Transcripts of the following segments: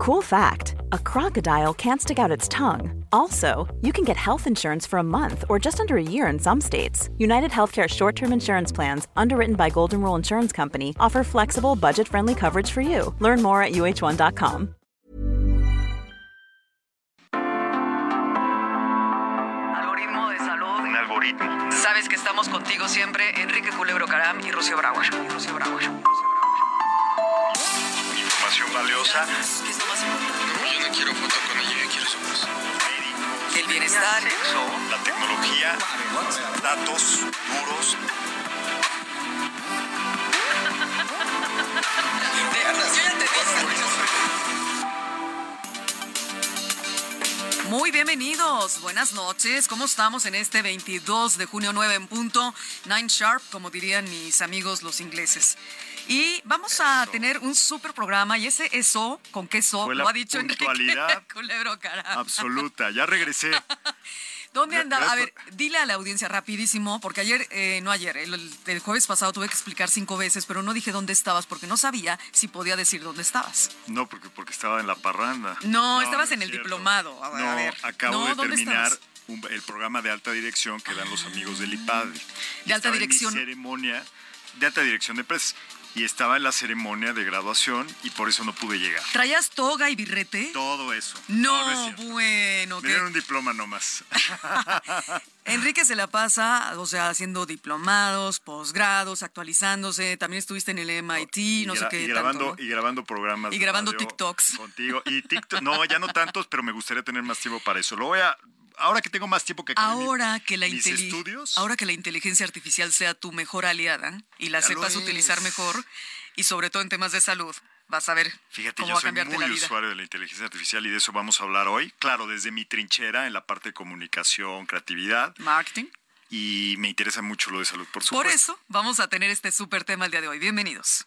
Cool fact a crocodile can't stick out its tongue. Also, you can get health insurance for a month or just under a year in some states. United Healthcare short term insurance plans, underwritten by Golden Rule Insurance Company, offer flexible, budget friendly coverage for you. Learn more at uh1.com. Algoritmo de salud. Un algoritmo. Sabes que estamos contigo siempre, Enrique Culebro Caram y Rocío Brauer. Y Rocío Brauer. Información valiosa. ¿Qué es lo más importante? No, yo no quiero foto con ella, yo quiero su voz. El bienestar. Sexo, la tecnología, datos duros. Muy bienvenidos, buenas noches. ¿Cómo estamos en este 22 de junio 9 en punto? Nine Sharp, como dirían mis amigos los ingleses. Y vamos a tener un super programa y ese eso, con queso, Fue lo ha dicho puntualidad Culebro Caram. Absoluta. Ya regresé. ¿Dónde andaba? A ver, dile a la audiencia rapidísimo, porque ayer, eh, no ayer, el, jueves pasado tuve que explicar cinco veces, pero no dije dónde estabas porque no sabía si podía decir dónde estabas. No, porque, porque estaba en la parranda. No, estabas no en es el cierto. diplomado. A ver, no, a ver. acabo de ¿dónde terminar un- el programa de alta dirección que dan los amigos del IPAD. De alta dirección. ceremonia de alta dirección de empresas. Y estaba en la ceremonia de graduación y por eso no pude llegar. ¿Traías toga y birrete? Todo eso. No, es cierto. bueno. Me dieron un diploma nomás. Enrique se la pasa, o sea, haciendo diplomados, posgrados, actualizándose. También estuviste en el MIT, no sé qué. y grabando tanto, ¿no? y grabando programas Y grabando TikToks. contigo y TikTok no ya no tantos pero me gustaría tener más tiempo para eso lo voy a ahora que tengo más tiempo que acabé mi- Ahora que, la mis estudios ahora que la inteligencia artificial sea tu mejor aliada y la sepas utilizar mejor, y sobre todo en temas de salud, vas a ver Fíjate, cómo yo va a soy muy la vida. usuario de la inteligencia artificial y de eso vamos a hablar hoy. Claro, desde mi trinchera en la parte de comunicación, creatividad Marketing. y me interesa mucho lo de salud, por supuesto. Por eso vamos a tener este súper tema el día de hoy. Bienvenidos.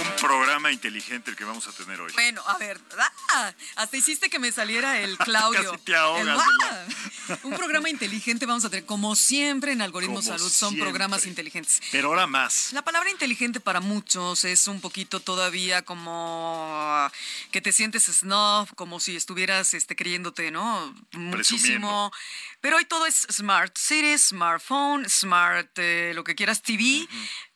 Un programa inteligente el que vamos a tener hoy. Bueno, a ver, ¡ah! hasta hiciste que me saliera el Claudio. Casi te ahogas El de ¡ah! Un programa inteligente vamos a tener, como siempre en Algoritmo Como Salud, son siempre. programas inteligentes. Pero ahora más. La palabra inteligente para muchos es un poquito todavía como que te sientes snob, como si estuvieras este, creyéndote, ¿no? Muchísimo. Pero hoy todo es smart city, smartphone, smart, eh, lo que quieras, TV.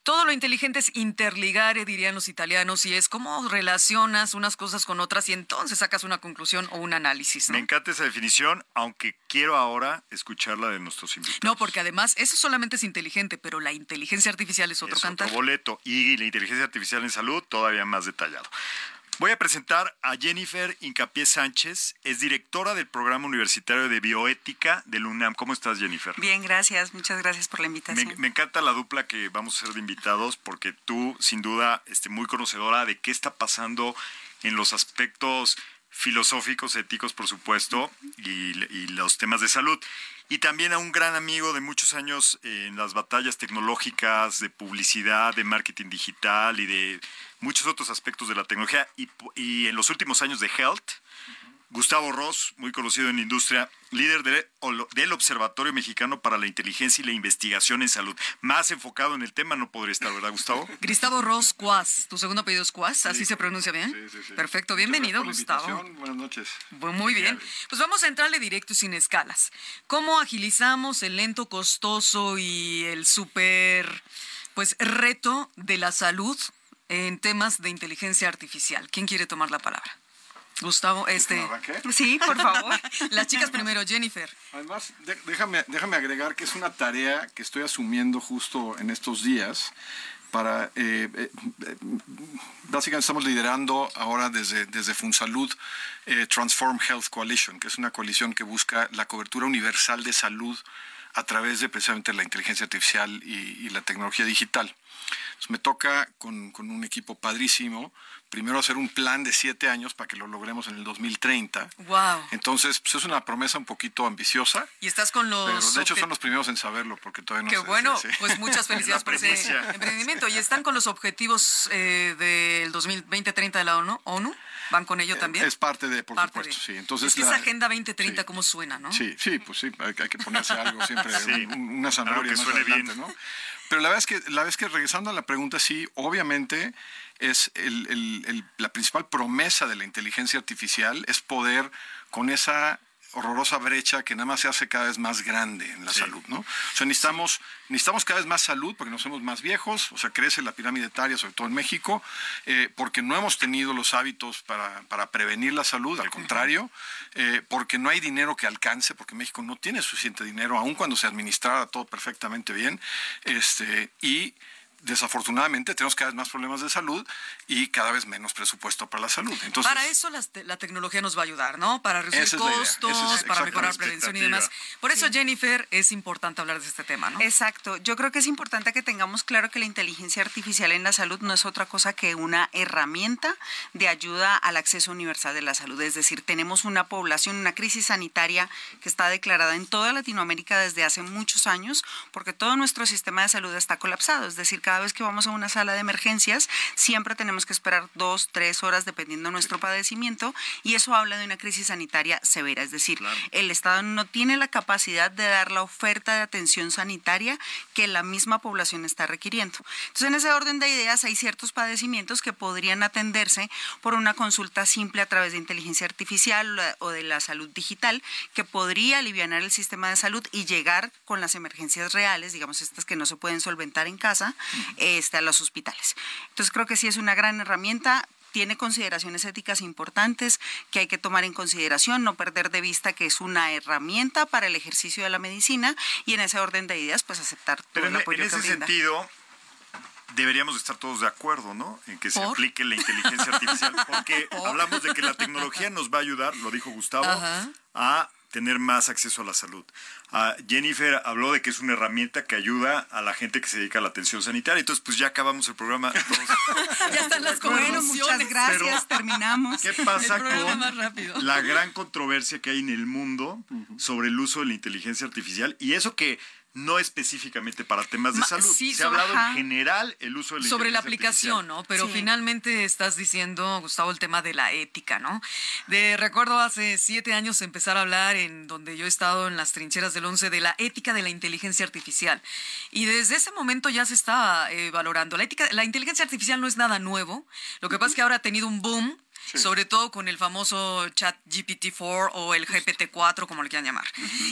Todo lo inteligente es interligare, dirían los italianos, y es cómo relacionas unas cosas con otras y entonces sacas una conclusión o un análisis, ¿no? Me encanta esa definición, aunque quiero ahora escucharla de nuestros invitados. No, porque además eso solamente es inteligente, pero la inteligencia artificial es otro es cantar. otro boleto. Y la inteligencia artificial en salud todavía más detallado. Voy a presentar a Jennifer Incapié Sánchez, es directora del programa universitario de bioética del UNAM. ¿Cómo estás, Jennifer? Bien, gracias. Muchas gracias por la Me, invitación. me encanta la dupla que vamos a hacer de invitados porque tú, sin duda, este, muy conocedora de qué está pasando en los aspectos filosóficos, éticos, por supuesto, y, y los temas de salud. Y también a un gran amigo de muchos años en las batallas tecnológicas, de publicidad, de marketing digital y de muchos otros aspectos de la tecnología. Y, en los últimos años de Health, Gustavo Ross, muy conocido en la industria, líder de- del Observatorio Mexicano para la Inteligencia y la Investigación en Salud. Más enfocado en el tema no podría estar, ¿verdad, Gustavo? Gustavo Ross Cuas, tu segundo apellido es Cuas, ¿así se pronuncia bien? Sí, sí, sí. Perfecto, bienvenido Gustavo. Buenas noches. Muy bien, pues vamos a entrarle directo y sin escalas. ¿Cómo agilizamos el lento, costoso y el súper, pues, reto de la salud en temas de inteligencia artificial? ¿Quién quiere tomar la palabra? Gustavo, este... Sí, por favor. Las chicas primero, Jennifer. Además, de- déjame, déjame agregar que es una tarea que estoy asumiendo justo en estos días para, eh, eh, eh, básicamente estamos liderando ahora desde, desde Funsalud eh, Transform Health Coalition, que es una coalición que busca la cobertura universal de salud a través de precisamente la inteligencia artificial y, y la tecnología digital. Entonces, me toca con, con un equipo padrísimo primero hacer un plan de siete años para que lo logremos en el 2030. Wow. Entonces, pues es una promesa un poquito ambiciosa. Y estás con los... Pero de hecho son los primeros en saberlo, porque todavía no Qué sé, bueno, sí, sí. pues muchas felicidades por ese emprendimiento. ¿Y están con los objetivos eh, del 2030 de la ONU? ¿ONU? ¿Van con ello también? Es parte de, por Parte supuesto, de. sí. Entonces, es que la- esa Agenda 2030, sí. ¿cómo suena, no? Sí, sí, pues sí, hay, que- hay que ponerse algo siempre, Sí. un- una zanahoria Algo que más suene adelante, bien. ¿no? Pero la verdad es que, la es que regresando a la pregunta, sí, obviamente es el- el- el- la principal promesa de la inteligencia artificial es poder con esa horrorosa brecha que nada más se hace cada vez más grande en la Sí. salud, ¿no? O sea, necesitamos, necesitamos cada vez más salud porque nos hacemos más viejos, o sea, crece la pirámide etaria, sobre todo en México, eh, porque no hemos tenido los hábitos para, para prevenir la salud, al contrario, eh, porque no hay dinero que alcance, porque México no tiene suficiente dinero, aun cuando se administrara todo perfectamente bien, este, y desafortunadamente tenemos cada vez más problemas de salud y cada vez menos presupuesto para la salud. Entonces, para eso la tecnología nos va a ayudar, ¿no? Para reducir costos, es para mejorar la prevención y demás. Por eso, Jennifer, es importante hablar de este tema, ¿no? Exacto. Yo creo que es importante que tengamos claro que la inteligencia artificial en la salud no es otra cosa que una herramienta de ayuda al acceso universal de la salud. Es decir, tenemos una población, una crisis sanitaria que está declarada en toda Latinoamérica desde hace muchos años, porque todo nuestro sistema de salud está colapsado. Es decir, cada vez que vamos a una sala de emergencias, siempre tenemos que esperar dos, tres horas, dependiendo de nuestro padecimiento, y eso habla de una crisis sanitaria severa. Es decir, el Estado no tiene la capacidad de dar la oferta de atención sanitaria que la misma población está requiriendo. Entonces, en ese orden de ideas, hay ciertos padecimientos que podrían atenderse por una consulta simple a través de inteligencia artificial o de la salud digital, que podría aliviar el sistema de salud y llegar con las emergencias reales, digamos estas que no se pueden solventar en casa, este, a los hospitales. Entonces, creo que sí es una gran herramienta tiene consideraciones éticas importantes que hay que tomar en consideración, no perder de vista que es una herramienta para el ejercicio de la medicina y en ese orden de ideas, pues aceptar todo Pero el en, apoyo en que ese brinda. sentido, deberíamos estar todos de acuerdo, ¿no? En que se ¿Por? aplique la inteligencia artificial, porque hablamos de que la tecnología nos va a ayudar, lo dijo Gustavo, Ajá. a tener más acceso a la salud. Ah, Jennifer habló de que es una herramienta que ayuda a la gente que se dedica a la atención sanitaria. Entonces, pues ya acabamos el programa. ya están las Bueno, conclusiones. muchas gracias, terminamos. ¿Qué pasa con la gran controversia que hay en el mundo sobre el uso de la inteligencia artificial? Y eso que no específicamente para temas de Ma- salud. sí, Se ha sobre- hablado ajá. en general el uso de la sobre la aplicación, artificial. ¿no? Pero Sí. finalmente estás diciendo, Gustavo, el tema de la ética, ¿no? De recuerdo hace siete años empezar a hablar en donde yo he estado en las trincheras del 11 de la ética de la inteligencia artificial. Y desde ese momento ya se está eh, valorando. La ética, la inteligencia artificial no es nada nuevo. Lo que pasa es que ahora ha tenido un boom. Sobre todo con el famoso chat GPT-4 o el GPT-4, como le quieran llamar.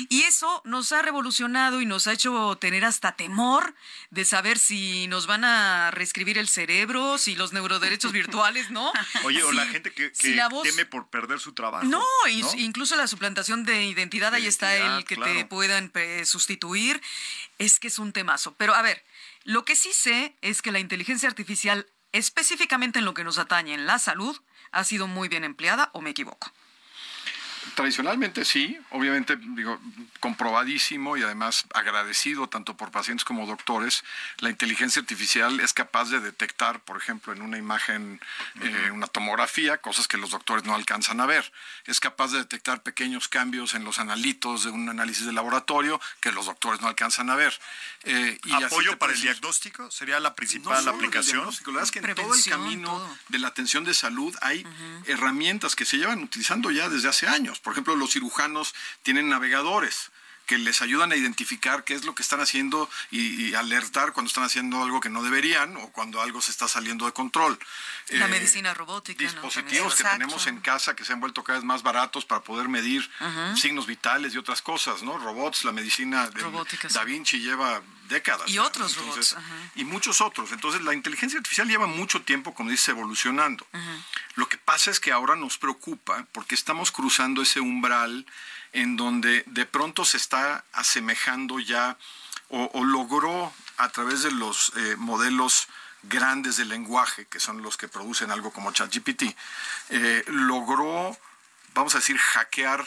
Y eso nos ha revolucionado y nos ha hecho tener hasta temor de saber si nos van a reescribir el cerebro, si los neuroderechos virtuales, ¿no? Oye, o la gente que, que si la voz- teme por perder su trabajo. no, incluso la suplantación de identidad, De ahí está el que te puedan eh, sustituir. Es que es un temazo. Pero a ver, lo que sí sé es que la inteligencia artificial, específicamente en lo que nos atañe en la salud, ha sido muy bien empleada o me equivoco. Tradicionalmente sí, obviamente digo comprobadísimo y además agradecido tanto por pacientes como doctores. La inteligencia artificial es capaz de detectar, por ejemplo, en una imagen, eh, una tomografía, cosas que los doctores no alcanzan a ver. Es capaz de detectar pequeños cambios en los analitos de un análisis de laboratorio que los doctores no alcanzan a ver. Eh, y ¿Apoyo para el diagnóstico? ¿Sería la no principal el aplicación? diagnóstico, la verdad es que en todo el camino todo. de la atención de salud hay herramientas que se llevan utilizando ya desde hace años. Por ejemplo, los cirujanos tienen navegadores que les ayudan a identificar qué es lo que están haciendo y, y alertar cuando están haciendo algo que no deberían o cuando algo se está saliendo de control. La Eh, medicina robótica. ¿no? dispositivos que Exacto. tenemos en casa que se han vuelto cada vez más baratos para poder medir signos vitales y otras cosas, ¿no? Robots, la medicina de. Da Vinci lleva décadas. Y ¿no? otros robots, ajá. Y muchos otros. Entonces, la inteligencia artificial lleva mucho tiempo, como dice, evolucionando. Lo que pasa es que ahora nos preocupa porque estamos cruzando ese umbral en donde de pronto se está asemejando ya o, o logró a través de los eh, modelos grandes de lenguaje, que son los que producen algo como ChatGPT, eh, logró, vamos a decir, hackear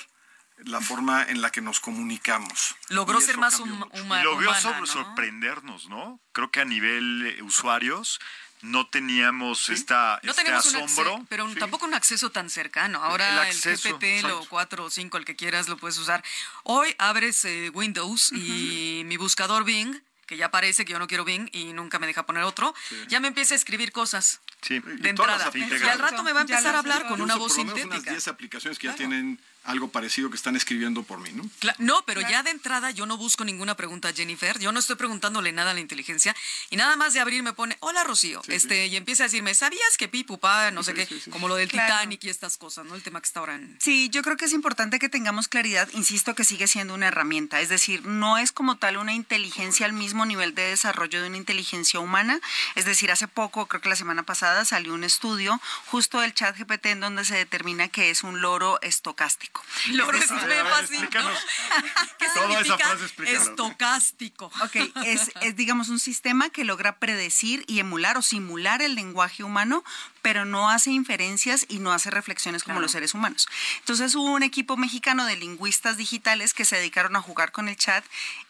la forma en la que nos comunicamos. Logró ser más hum- mucho. huma- Y logró humana, sobre- ¿no? sorprendernos, ¿no? Creo que a nivel eh, usuarios no teníamos esta, no este tenemos un asombro. acceso, pero tampoco un acceso tan cercano. Ahora el, acceso, GPT, lo exacto. 4 o 5, el que quieras, lo puedes usar. Hoy abres eh, Windows y mi buscador Bing, que ya aparece que yo no quiero Bing y nunca me deja poner otro, ya me empieza a escribir cosas Sí. de las entrada. Y al rato me va a Ya empezar a hablar con una voz menos unas sintética. 10 aplicaciones que ya Claro. tienen algo parecido que están escribiendo por mí, ¿no? Cla- No, pero ya de entrada yo no busco ninguna pregunta a Jennifer, yo no estoy preguntándole nada a la inteligencia y nada más de abrir me pone, hola Rocío, este y empieza a decirme, ¿sabías que pi, pupá, no sé qué, como lo del Claro. Titanic y estas cosas, ¿no? El tema que está ahora en... Sí, yo creo que es importante que tengamos claridad, insisto que sigue siendo una herramienta, es decir, no es como tal una inteligencia al mismo nivel de desarrollo de una inteligencia humana, es decir, hace poco, creo que la semana pasada salió un estudio justo del chat GPT en donde se determina que es un loro estocástico. Loro Es es decir, me a ver, fascina. explícanos. ¿Qué Toda esa significa frase, explícalo. estocástico? Ok, es, es, digamos un sistema que logra predecir y emular o simular el lenguaje humano, pero no hace inferencias y no hace reflexiones como los seres humanos. Entonces hubo un equipo mexicano de lingüistas digitales que se dedicaron a jugar con el chat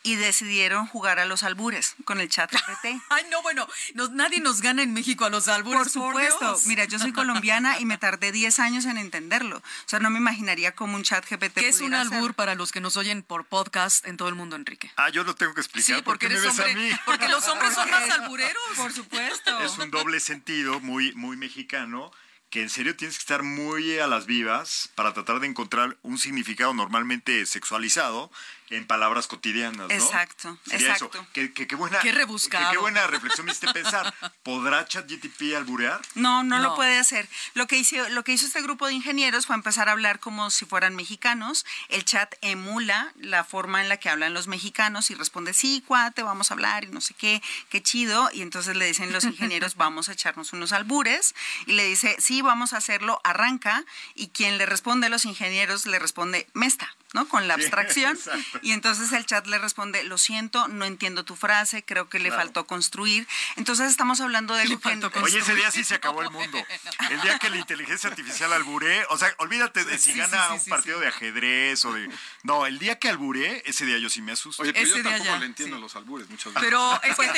y decidieron jugar a los albures con el chat GPT. Ay, no, bueno, nos- nadie nos gana en México a los albures. Por supuesto. Dios. Mira, yo soy colombiana y me tardé 10 años en entenderlo. O sea, no me imaginaría cómo un chat GPT ¿Qué es un albur hacer. para los que nos oyen por podcast en todo el mundo, Enrique? Ah, yo lo tengo que explicar. Sí, ¿Por porque me eres a hombre. mí? Porque los hombres son más albureros. Por supuesto. Es un doble sentido muy, muy mexicano que en serio tienes que estar muy a las vivas para tratar de encontrar un significado normalmente sexualizado en palabras cotidianas, ¿no? Exacto, Sería exacto. Eso. Qué, qué- qué buena, Qué rebuscado. Qué, qué buena reflexión me hiciste pensar. ¿Podrá ChatGTP alburear? No, no, No. lo puede hacer. Lo que, hizo, lo que hizo este grupo de ingenieros fue empezar a hablar como si fueran mexicanos. El chat emula la forma en la que hablan los mexicanos y responde, sí, cuate, vamos a hablar y no sé qué, qué chido. Y entonces le dicen los ingenieros, vamos a echarnos unos albures. Y le dice, sí, vamos a hacerlo, arranca. Y quien le responde a los ingenieros le responde, mesta. ¿No? Con la abstracción. y entonces el chat le responde, lo siento, no entiendo tu frase, creo que le Claro. faltó construir. Entonces estamos hablando de algo que... Oye, ese día sí se acabó el mundo. El día que la inteligencia artificial alburé, o sea, olvídate de si Sí, gana sí, sí, un sí, partido de ajedrez o de... No, el día que alburé, ese día yo sí me asusto. Oye, pero Ese yo día tampoco ya, le entiendo sí. los albures muchas veces. Pero es que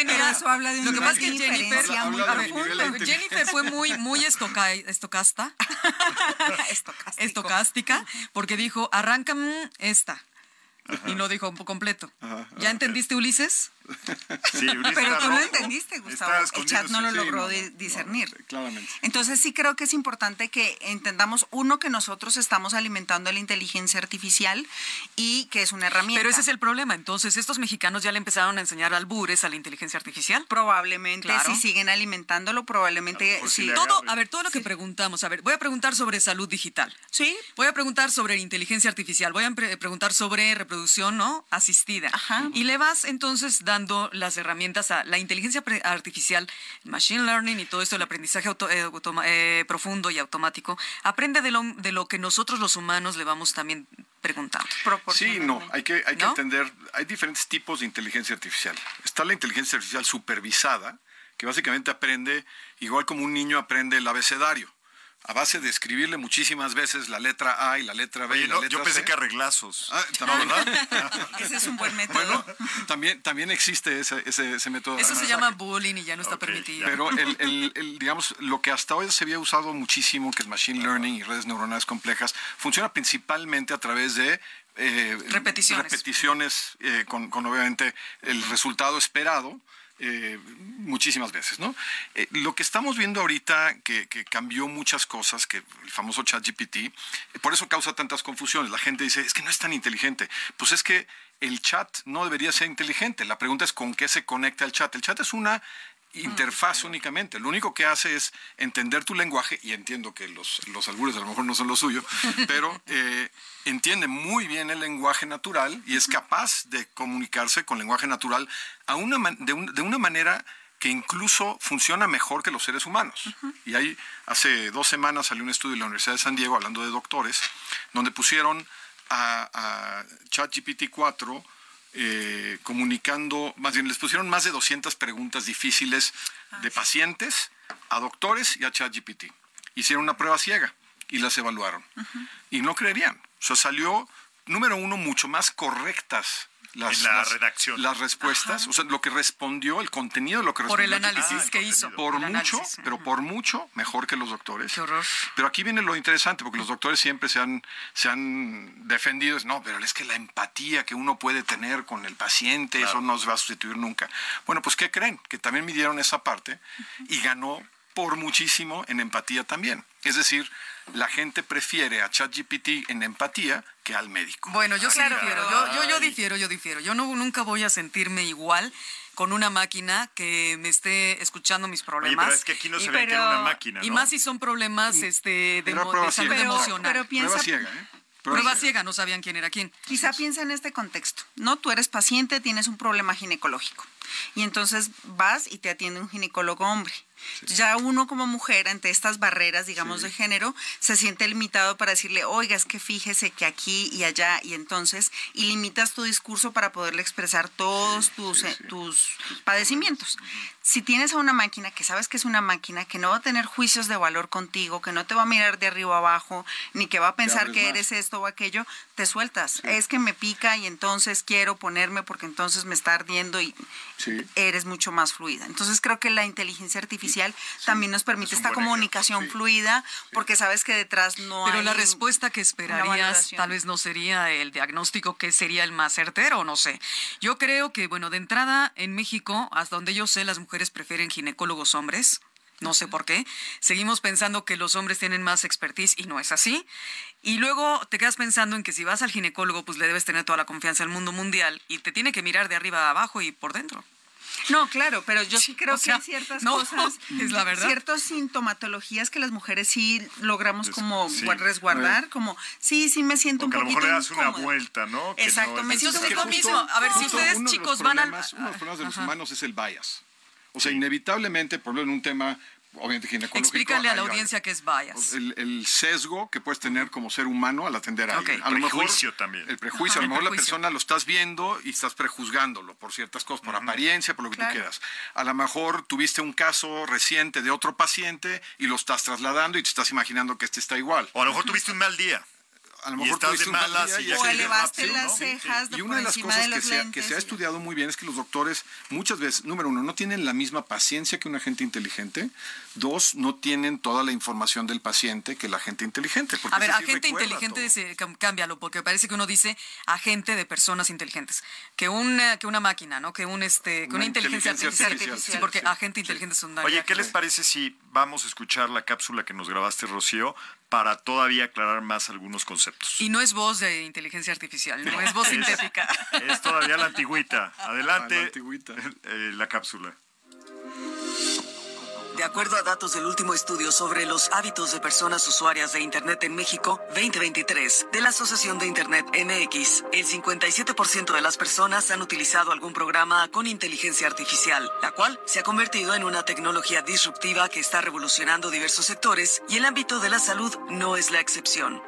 habla de Lo un que pasa es que Jennifer, muy Habla de Jennifer fue muy, muy estoca, estocasta, estocástica, porque dijo, arranca esta. Y lo dijo un poco completo. ¿Ya entendiste, Ulises? Sí, Pero tú lo entendiste, Gustavo. El chat no lo Sí, logró no, di- no, discernir. no, claramente. Entonces sí creo que es importante que entendamos, uno, que nosotros estamos alimentando la inteligencia artificial y que es una herramienta. Pero ese es el problema. Entonces, estos mexicanos ya le empezaron a enseñar albures a la inteligencia artificial. Probablemente, Claro. si siguen alimentándolo, probablemente mejor sí le Todo, a ver, todo lo que preguntamos. A ver, voy a preguntar sobre salud digital. Sí, Voy a preguntar sobre inteligencia artificial, voy a pre- preguntar sobre reproducción no asistida. Ajá. Y le vas entonces dando las herramientas a la inteligencia artificial, machine learning y todo esto, el aprendizaje auto- eh, automa- eh, profundo y automático, aprende de lo, de lo que nosotros los humanos le vamos también preguntando. Sí, no, hay que, hay que entender, hay diferentes tipos de inteligencia artificial. Está la inteligencia artificial supervisada, que básicamente aprende, igual como un niño aprende el abecedario, a base de escribirle muchísimas veces la letra A y la letra B Oye, y la no, letra yo pensé C. que arreglazos. Ah, ¿también, ¿verdad? Ese es un buen método. Bueno, también, también existe ese, ese, ese método. Eso se llama bullying y ya no está permitido. Pero el, el- el, digamos, lo que hasta hoy se había usado muchísimo, que es Machine Learning y redes neuronales complejas, funciona principalmente a través de eh, Repeticiones. repeticiones, eh, con, con obviamente el resultado esperado. Eh, muchísimas veces, ¿no? Eh, lo que estamos viendo ahorita que, cambió muchas cosas, que el famoso ChatGPT, eh, por eso causa tantas confusiones. La gente dice, es que no es tan inteligente. Pues es que el chat no debería ser inteligente. La pregunta es con qué se conecta el chat. El chat es una interfaz únicamente. Lo único que hace es entender tu lenguaje, y entiendo que los, los albures a lo mejor no son lo suyo, pero eh, entiende muy bien el lenguaje natural y es capaz de comunicarse con lenguaje natural a una, de, un- de una manera que incluso funciona mejor que los seres humanos. Y ahí, hace dos semanas salió un estudio de la Universidad de San Diego, hablando de doctores, donde pusieron a, a ChatGPT 4 eh, comunicando, más bien les pusieron más de 200 preguntas difíciles de pacientes a doctores y a ChatGPT. Hicieron una prueba ciega y las evaluaron. Y no creerían. O sea, salió, número uno, mucho más correctas las, la redacción. las respuestas, o sea, lo que respondió, el contenido de lo que Por respondió. el análisis Ah, que hizo. Por el mucho, análisis. pero por mucho mejor que los doctores. Qué horror. Pero aquí viene lo interesante, porque los doctores siempre se han, se han defendido, no, pero es que la empatía que uno puede tener con el paciente, eso no se va a sustituir nunca. Bueno, pues ¿qué creen? Que también midieron esa parte y ganó por muchísimo en empatía también. Es decir, la gente prefiere a ChatGPT en empatía que al médico. Bueno, yo sí Claro. difiero. Yo, yo, yo difiero, yo difiero. Yo no, nunca voy a sentirme igual con una máquina que me esté escuchando mis Oye, problemas. pero es que aquí no Y- se ve que era una máquina, ¿no? Y más si son problemas este, de, mo- salud emocional. pero piensa- Prueba ciega, ¿eh? Prueba ciega, no sabían quién era quién. Quizá piensa en este contexto, ¿no? Tú eres paciente, tienes un problema ginecológico y entonces vas y te atiende un ginecólogo hombre. Ya uno como mujer ante estas barreras, digamos, de género, se siente limitado para decirle, oiga, es que fíjese que aquí y allá y entonces, y limitas tu discurso para poderle expresar todos tus, eh, tus padecimientos. Si tienes a una máquina que sabes que es una máquina, que no va a tener juicios de valor contigo, que no te va a mirar de arriba abajo, ni que va a pensar que más. eres esto o aquello, te sueltas. Es que me pica y entonces quiero ponerme porque entonces me está ardiendo y eres mucho más fluida. Entonces creo que la inteligencia artificial también nos permite es un esta comunicación ejemplo, sí. fluida porque sabes que detrás no Pero hay la respuesta que esperarías tal vez no sería el diagnóstico que sería el más certero, no sé. Yo creo que, bueno, de entrada en México, hasta donde yo sé, las mujeres prefieren ginecólogos hombres. No sé por qué. Seguimos pensando que los hombres tienen más expertise y no es así. Y luego te quedas pensando en que si vas al ginecólogo, pues le debes tener toda la confianza del mundo mundial y te tiene que mirar de arriba a abajo y por dentro. No, claro, pero yo sí creo O sea, que hay ciertas no, cosas, es la verdad. ciertas sintomatologías que las mujeres sí logramos como sí. resguardar, como sí, sí me siento Porque a un lo poquito mejor le das una vuelta, ¿no? Que Exacto, no me siento mismo. A ver, si ustedes, uno de los chicos, van al- Uno de los problemas de los Ajá. humanos es el bias. O sea, inevitablemente, por ejemplo, en un tema obviamente ginecológico. Explícale a la audiencia qué es bias. el, el sesgo que puedes tener como ser humano al atender a Ok. alguien. A lo mejor- Prejuicio también. El prejuicio. Ajá, a lo mejor la persona lo estás viendo y estás prejuzgándolo por ciertas cosas, por apariencia, por lo que Claro. tú quieras. A lo mejor tuviste un caso reciente de otro paciente y lo estás trasladando y te estás imaginando que este está igual. O a lo mejor tuviste un mal día. A lo Y mejor estás tuviste de malas y y ya O elevaste rápido, las ¿no? Sí, sí. cejas Y una de las cosas de que se, ha, que lentes se ha y- estudiado muy bien es que los doctores muchas veces, número uno, no tienen la misma paciencia que una gente inteligente. Dos, no tienen toda la información del paciente que la gente inteligente. porque A ver, sí agente inteligente, se, cámbialo, porque parece que uno dice agente de personas inteligentes. Que una, que una máquina, ¿no? Que, un, este, que una, Una inteligencia, inteligencia artificial. artificial, Sí, porque sí, agente inteligente es un Oye, ¿qué les parece si vamos a escuchar la cápsula que nos grabaste, Rocío, para todavía aclarar más algunos conceptos? Y no es voz de inteligencia artificial, no es voz sintética. Es todavía la antigüita. Adelante, Ah, la antigüita. eh, la cápsula. De acuerdo a datos del último estudio sobre los hábitos de personas usuarias de Internet en México 2023 de la Asociación de Internet MX, el 57% de las personas han utilizado algún programa con inteligencia artificial, la cual se ha convertido en una tecnología disruptiva que está revolucionando diversos sectores y el ámbito de la salud no es la excepción.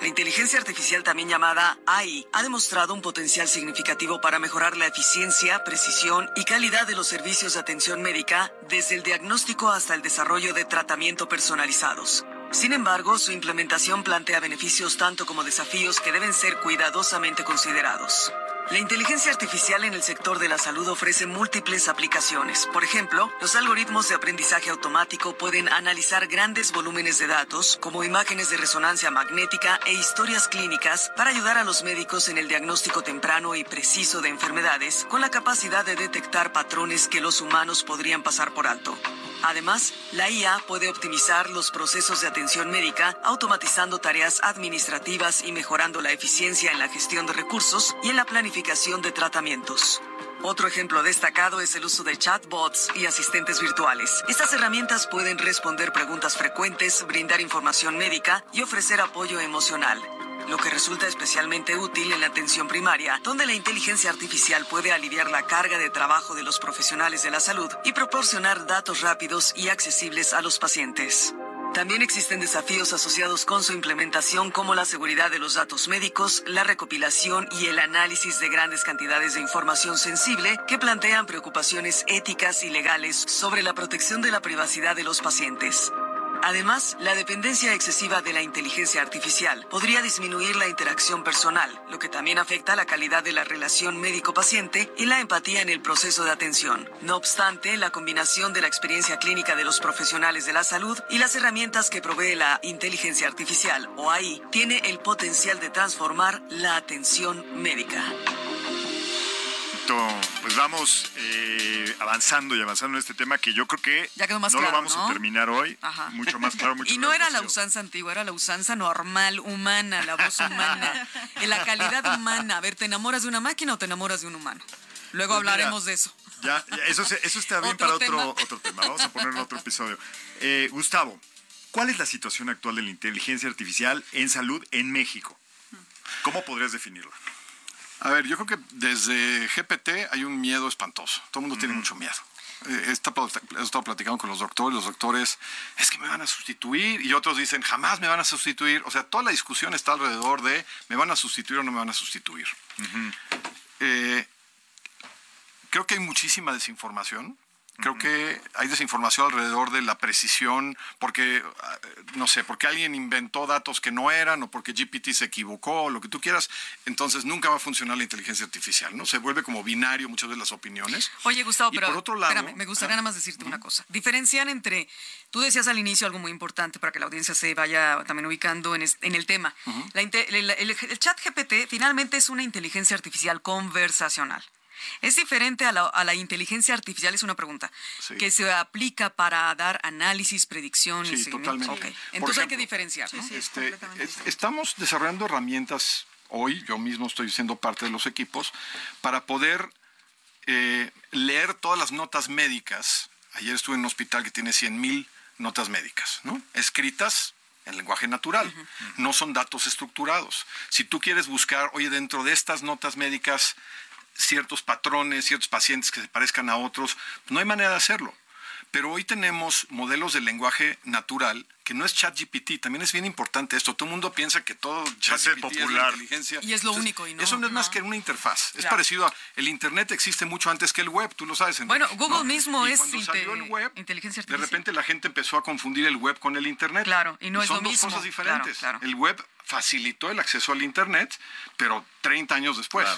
La inteligencia artificial, también llamada AI, ha demostrado un potencial significativo para mejorar la eficiencia, precisión y calidad de los servicios de atención médica, desde el diagnóstico hasta el desarrollo de tratamiento personalizados. Sin embargo, su implementación plantea beneficios tanto como desafíos que deben ser cuidadosamente considerados. La inteligencia artificial en el sector de la salud ofrece múltiples aplicaciones. Por ejemplo, los algoritmos de aprendizaje automático pueden analizar grandes volúmenes de datos, como imágenes de resonancia magnética e historias clínicas, para ayudar a los médicos en el diagnóstico temprano y preciso de enfermedades, con la capacidad de detectar patrones que los humanos podrían pasar por alto. Además, la IA puede optimizar los procesos de atención médica, automatizando tareas administrativas y mejorando la eficiencia en la gestión de recursos y en la planificación de tratamientos. Otro ejemplo destacado es el uso de chatbots y asistentes virtuales. Estas herramientas pueden responder preguntas frecuentes, brindar información médica y ofrecer apoyo emocional lo que resulta especialmente útil en la atención primaria, donde la inteligencia artificial puede aliviar la carga de trabajo de los profesionales de la salud y proporcionar datos rápidos y accesibles a los pacientes. También existen desafíos asociados con su implementación como la seguridad de los datos médicos, la recopilación y el análisis de grandes cantidades de información sensible que plantean preocupaciones éticas y legales sobre la protección de la privacidad de los pacientes. Además, la dependencia excesiva de la inteligencia artificial podría disminuir la interacción personal, lo que también afecta la calidad de la relación médico-paciente y la empatía en el proceso de atención. No obstante, la combinación de la experiencia clínica de los profesionales de la salud y las herramientas que provee la inteligencia artificial o AI tiene el potencial de transformar la atención médica pues vamos eh, avanzando y avanzando en este tema que yo creo que no lo vamos a terminar hoy. Mucho más claro, mucho Y no era la usanza antigua, era la usanza normal, humana, la voz humana, la calidad humana. A ver, ¿te enamoras de una máquina o te enamoras de un humano? Luego pues hablaremos de eso. Ya, eso, eso está bien para otro, otro tema. Vamos a poner en otro episodio. Eh, Gustavo, ¿cuál es la situación actual de la inteligencia artificial en salud en México? ¿Cómo podrías definirla? A ver, yo creo que desde GPT hay un miedo espantoso. Todo el mundo tiene mucho miedo. Eh, he estado platicando con los doctores, los doctores, es que me van a sustituir, y otros dicen, jamás me van a sustituir. O sea, toda la discusión está alrededor de, ¿me van a sustituir o no me van a sustituir? Eh, creo que hay muchísima desinformación. Creo que hay desinformación alrededor de la precisión, porque, ah, no sé, porque alguien inventó datos que no eran o porque GPT se equivocó, o lo que tú quieras, entonces nunca va a funcionar la inteligencia artificial, ¿no? Se vuelve como binario muchas de las opiniones. Oye, Gustavo, pero por otro lado, espérame, me gustaría nada más decirte una cosa. Diferencian entre, tú decías al inicio algo muy importante para que la audiencia se vaya también ubicando en, el tema. el chat GPT finalmente es una inteligencia artificial conversacional. ¿Es diferente a la, inteligencia artificial? Es una pregunta. Que se aplica para dar análisis, predicciones. Sí, totalmente. Entonces hay que diferenciar. Este, estamos desarrollando herramientas hoy, yo mismo estoy siendo parte de los equipos, para poder eh, leer todas las notas médicas. Ayer estuve en un hospital que tiene 100.000 notas médicas, ¿no? Escritas en lenguaje natural. No son datos estructurados. Si tú quieres buscar, oye, dentro de estas notas médicas ciertos patrones, ciertos pacientes que se parezcan a otros. No hay manera de hacerlo. Pero hoy tenemos modelos de lenguaje natural que no es ChatGPT, también es bien importante esto. Todo el mundo piensa que todo ChatGPT es popular. inteligencia. Y es lo único. Y no, eso no es más que una interfaz. Es parecido a el Internet existe mucho antes que el web, tú lo sabes. Bueno, Google mismo es cuando salió el web, inteligencia artificial. De repente la gente empezó a confundir el web con el Internet. Claro, y no es son lo dos mismo. cosas diferentes. El web facilitó el acceso al Internet, pero 30 años después.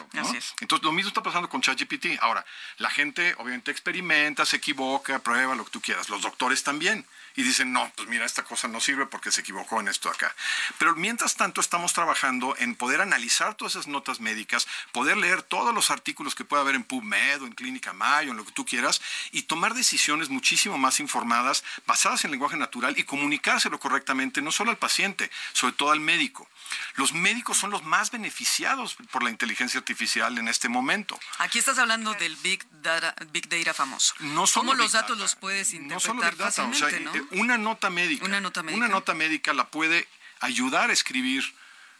Entonces, lo mismo está pasando con ChatGPT. Ahora, la gente obviamente experimenta, se equivoca, prueba lo que tú quieras. Los doctores también y dicen, no, pues mira, esta cosa no sirve porque se equivocó en esto acá. Pero mientras tanto estamos trabajando en poder analizar todas esas notas médicas, poder leer todos los artículos que pueda haber en PubMed o en Clínica Mayo, en lo que tú quieras, y tomar decisiones muchísimo más informadas, basadas en lenguaje natural y comunicárselo correctamente, no solo al paciente, sobre todo al médico. Los médicos son los más beneficiados por la inteligencia artificial en este momento. Aquí estás hablando del Big Data, Big Data famoso. No ¿Cómo los datos los puedes interpretar no solo Big Data, eh, una nota médica. Una nota médica. Una nota médica la puede ayudar a escribir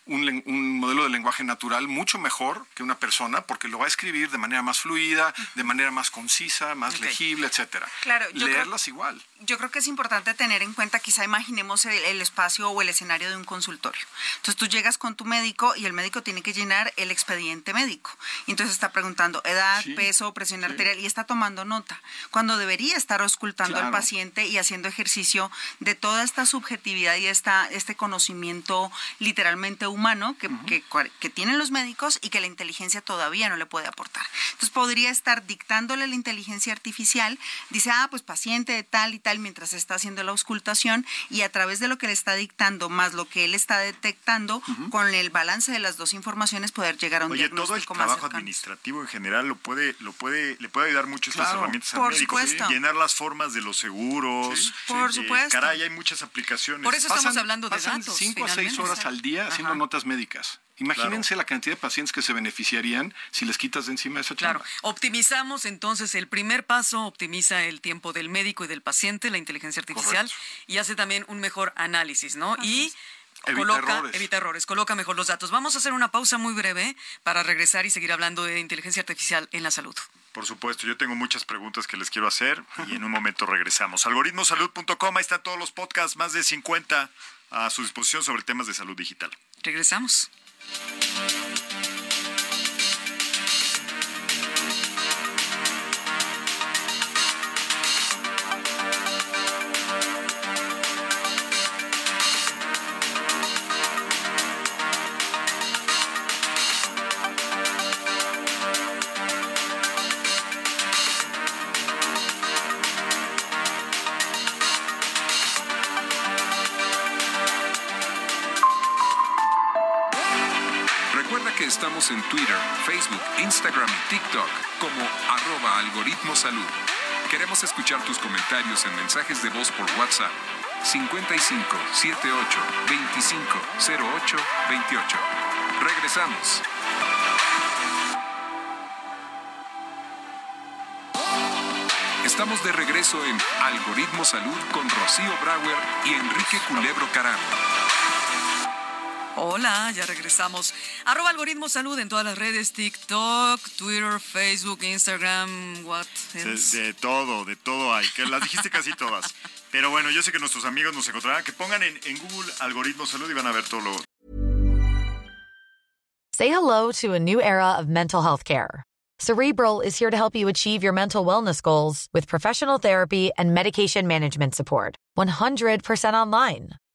un, modelo de lenguaje natural mucho mejor que una persona porque lo va a escribir de manera más fluida, de manera más concisa, más legible, etcétera. Claro, leerlas igual. Yo creo que es importante tener en cuenta, quizá imaginemos el, espacio o el escenario de un consultorio. Entonces tú llegas con tu médico y el médico tiene que llenar el expediente médico. Entonces está preguntando edad, peso, presión arterial y está tomando nota. Cuando debería estar auscultando al paciente y haciendo ejercicio de toda esta subjetividad y esta, este conocimiento literalmente humano que, que, tienen los médicos y que la inteligencia todavía no le puede aportar. Entonces podría estar dictándole la inteligencia artificial, dice, ah, pues paciente de tal y tal mientras está haciendo la auscultación y a través de lo que le está dictando más lo que él está detectando, con el balance de las dos informaciones poder llegar a un Oye, todo el trabajo administrativo en general lo puede, lo puede, le puede ayudar mucho estas herramientas al médico. Llenar las formas de los seguros. por eh, supuesto. caray, hay muchas aplicaciones. Por eso estamos hablando de datos. Cinco a seis horas al día haciendo notas médicas. Imagínense la cantidad de pacientes que se beneficiarían si les quitas de encima esa chamba. Claro, optimizamos entonces el primer paso, optimiza el tiempo del médico y del paciente, la inteligencia artificial, y hace también un mejor análisis, ¿no? Y coloca, evita errores, coloca mejor los datos. Vamos a hacer una pausa muy breve para regresar y seguir hablando de inteligencia artificial en la salud. Por supuesto, yo tengo muchas preguntas que les quiero hacer y en un momento regresamos. Algoritmosalud.com, ahí están todos los podcasts, más de 50 a su disposición sobre temas de salud digital. Regresamos. En Twitter, Facebook, Instagram y TikTok como arroba algoritmo salud. Queremos escuchar tus comentarios en mensajes de voz por WhatsApp 55 78 25 08 28. Regresamos. Estamos de regreso en Algoritmo Salud con Rocío Brauer y Enrique Culebro Caram. Hola, ya regresamos. Arroba Algoritmo Salud en todas las redes, TikTok, Twitter, Facebook, Instagram, what else? De, de todo, de todo hay. Que las dijiste casi todas. Pero bueno, yo sé que nuestros amigos nos encontrarán. Que pongan en, en Google Algoritmo Salud y van a ver todo lo... Say hello to a new era of mental health care. Cerebral is here to help you achieve your mental wellness goals with professional therapy and medication management support. 100% online.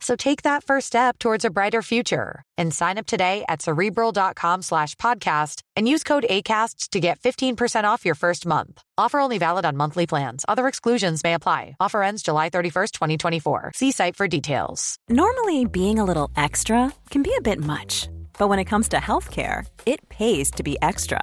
So take that first step towards a brighter future and sign up today at cerebral.com slash podcast and use code ACAST to get 15% off your first month. Offer only valid on monthly plans. Other exclusions may apply. Offer ends July 31st, 2024. See site for details. Normally, being a little extra can be a bit much, but when it comes to healthcare, it pays to be extra.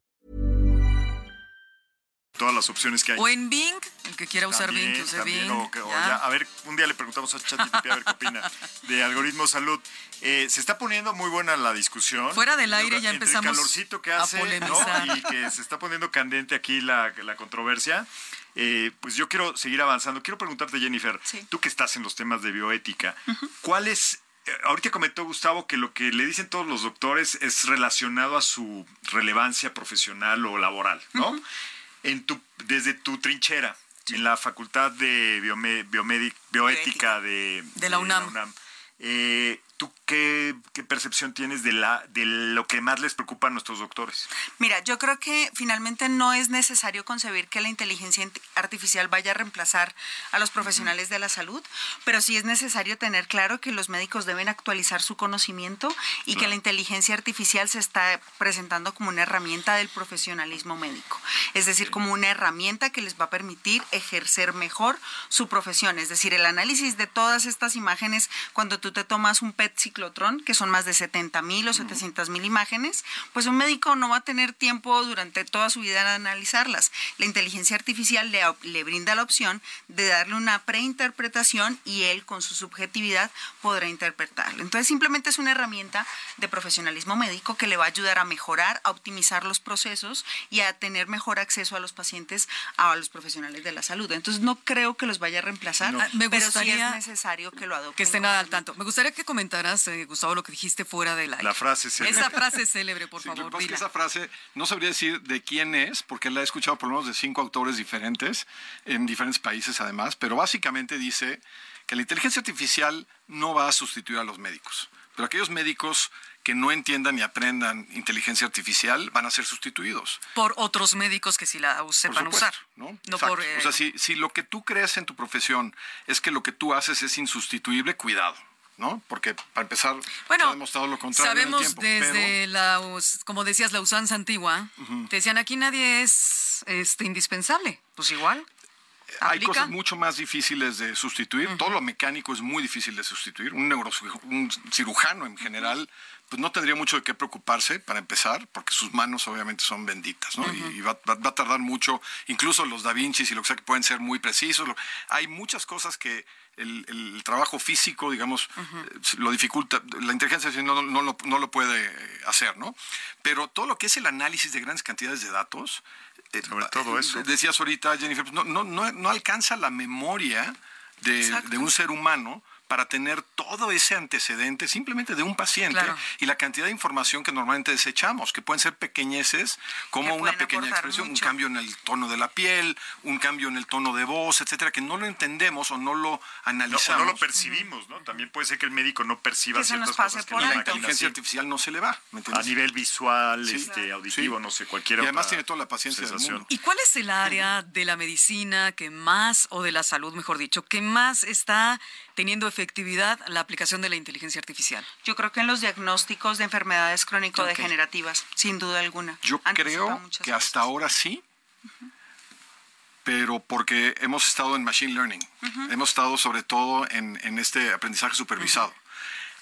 Todas las opciones que hay. O en Bing, el que quiera usar Bing, que use también, Bing. o que- o ya. ya, a ver, un día le preguntamos a ChatGPT a ver qué opina de algoritmo salud. Eh, se está poniendo muy buena la discusión. Fuera del aire ya empezamos El calorcito que a hace. Y que se está poniendo candente aquí la, la controversia. Eh, pues yo quiero seguir avanzando. Quiero preguntarte, Jennifer, Sí. tú que estás en los temas de bioética, ¿cuál es... eh, Ahorita comentó Gustavo que lo que le dicen todos los doctores es relacionado a su relevancia profesional o laboral, ¿no? En tu, desde tu trinchera, en la Facultad de Biome- Bioética de, De la UNAM. eh, ¿Tú qué, qué percepción tienes de, la, de lo que más les preocupa a nuestros doctores? Mira, yo creo que finalmente no es necesario concebir que la inteligencia int- artificial vaya a reemplazar a los profesionales de la salud, pero sí es necesario tener claro que los médicos deben actualizar su conocimiento y que la inteligencia artificial se está presentando como una herramienta del profesionalismo médico, es decir, como una herramienta que les va a permitir ejercer mejor su profesión, es decir, el análisis de todas estas imágenes cuando tú te tomas un PET ciclotrón, que son más de 70 mil o 700 mil imágenes, pues un médico no va a tener tiempo durante toda su vida de analizarlas. La inteligencia artificial le, le brinda la opción de darle una preinterpretación y él con su subjetividad podrá interpretarlo. Entonces simplemente es una herramienta de profesionalismo médico que le va a ayudar a mejorar, a optimizar los procesos y a tener mejor acceso a los pacientes, a los profesionales de la salud. Entonces no creo que los vaya a reemplazar, Ah, me pero sí gustaría es necesario que lo adopten. Que estén al tanto. Me gustaría que eh, Gustavo, lo que dijiste fuera del aire. La frase célebre. Esa frase célebre, por Sí, lo que favor, pasa es que dila. esa frase no sabría decir de quién es, porque la he escuchado por lo menos de cinco autores diferentes, en diferentes países además, pero básicamente dice que la inteligencia artificial no va a sustituir a los médicos, pero aquellos médicos que no entiendan y aprendan inteligencia artificial van a ser sustituidos. Por otros médicos que sí la Por sepan supuesto, usar. ¿no? Por. eh, O sea, si, si lo que tú crees en tu profesión es que lo que tú haces es insustituible, cuidado, ¿no? Porque para empezar, se ha Bueno, demostrado lo contrario en el sabemos tiempo, desde pero- la, como decías, la usanza antigua, te decían aquí nadie es este, indispensable. Pues igual. Hay cosas mucho más difíciles de sustituir. Todo lo mecánico es muy difícil de sustituir. Un neurocirujano un cirujano en general, pues no tendría mucho de qué preocuparse para empezar, porque sus manos obviamente son benditas, ¿no? Y va, va- va a tardar mucho. Incluso los Da Vinci y lo que sea que pueden ser muy precisos. Lo- Hay muchas cosas que el, el trabajo físico, digamos, eh, lo dificulta. La inteligencia no, no lo, no lo puede eh, hacer, ¿no? Pero todo lo que es el análisis de grandes cantidades de datos, eh, Sobre todo eso. Decías ahorita, Jennifer, pues no, no, no, no alcanza la memoria de, de un ser humano para tener todo ese antecedente simplemente de un paciente y la cantidad de información que normalmente desechamos, que pueden ser pequeñeces, como una pequeña expresión, un cambio en el tono de la piel, un cambio en el tono de voz, etcétera, que no lo entendemos o no lo analizamos. No, no lo percibimos, ¿no? También puede ser que el médico no perciba ciertas cosas que la inteligencia artificial no se le va, A nivel visual, este, auditivo, no sé, cualquier Y además tiene toda la paciencia del mundo. ¿Y cuál es el área de la medicina que más, o de la salud, mejor dicho, que más está teniendo efectividad la aplicación de la inteligencia artificial? Yo creo que en los diagnósticos de enfermedades crónico-degenerativas, sin duda alguna. Yo creo que hasta ahora sí, pero porque hemos estado en machine learning, hemos estado sobre todo en, este aprendizaje supervisado.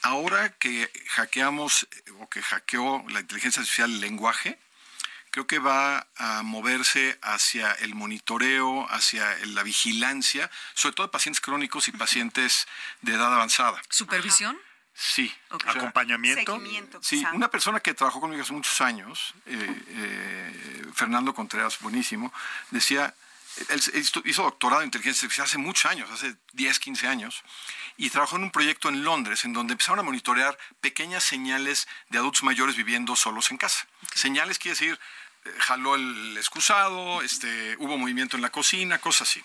Ahora que hackeamos o que hackeó la inteligencia artificial el lenguaje, creo que va a moverse hacia el monitoreo, hacia la vigilancia, sobre todo de pacientes crónicos y pacientes de edad avanzada. ¿Supervisión? Sí. ¿Acompañamiento? Sí, una persona que trabajó conmigo hace muchos años, eh, eh, Fernando Contreras, buenísimo, decía, él hizo doctorado en inteligencia artificial hace muchos años, hace 10, 15 años, y trabajó en un proyecto en Londres en donde empezaron a monitorear pequeñas señales de adultos mayores viviendo solos en casa. Señales quiere decir jaló el excusado, este, hubo movimiento en la cocina, cosas así.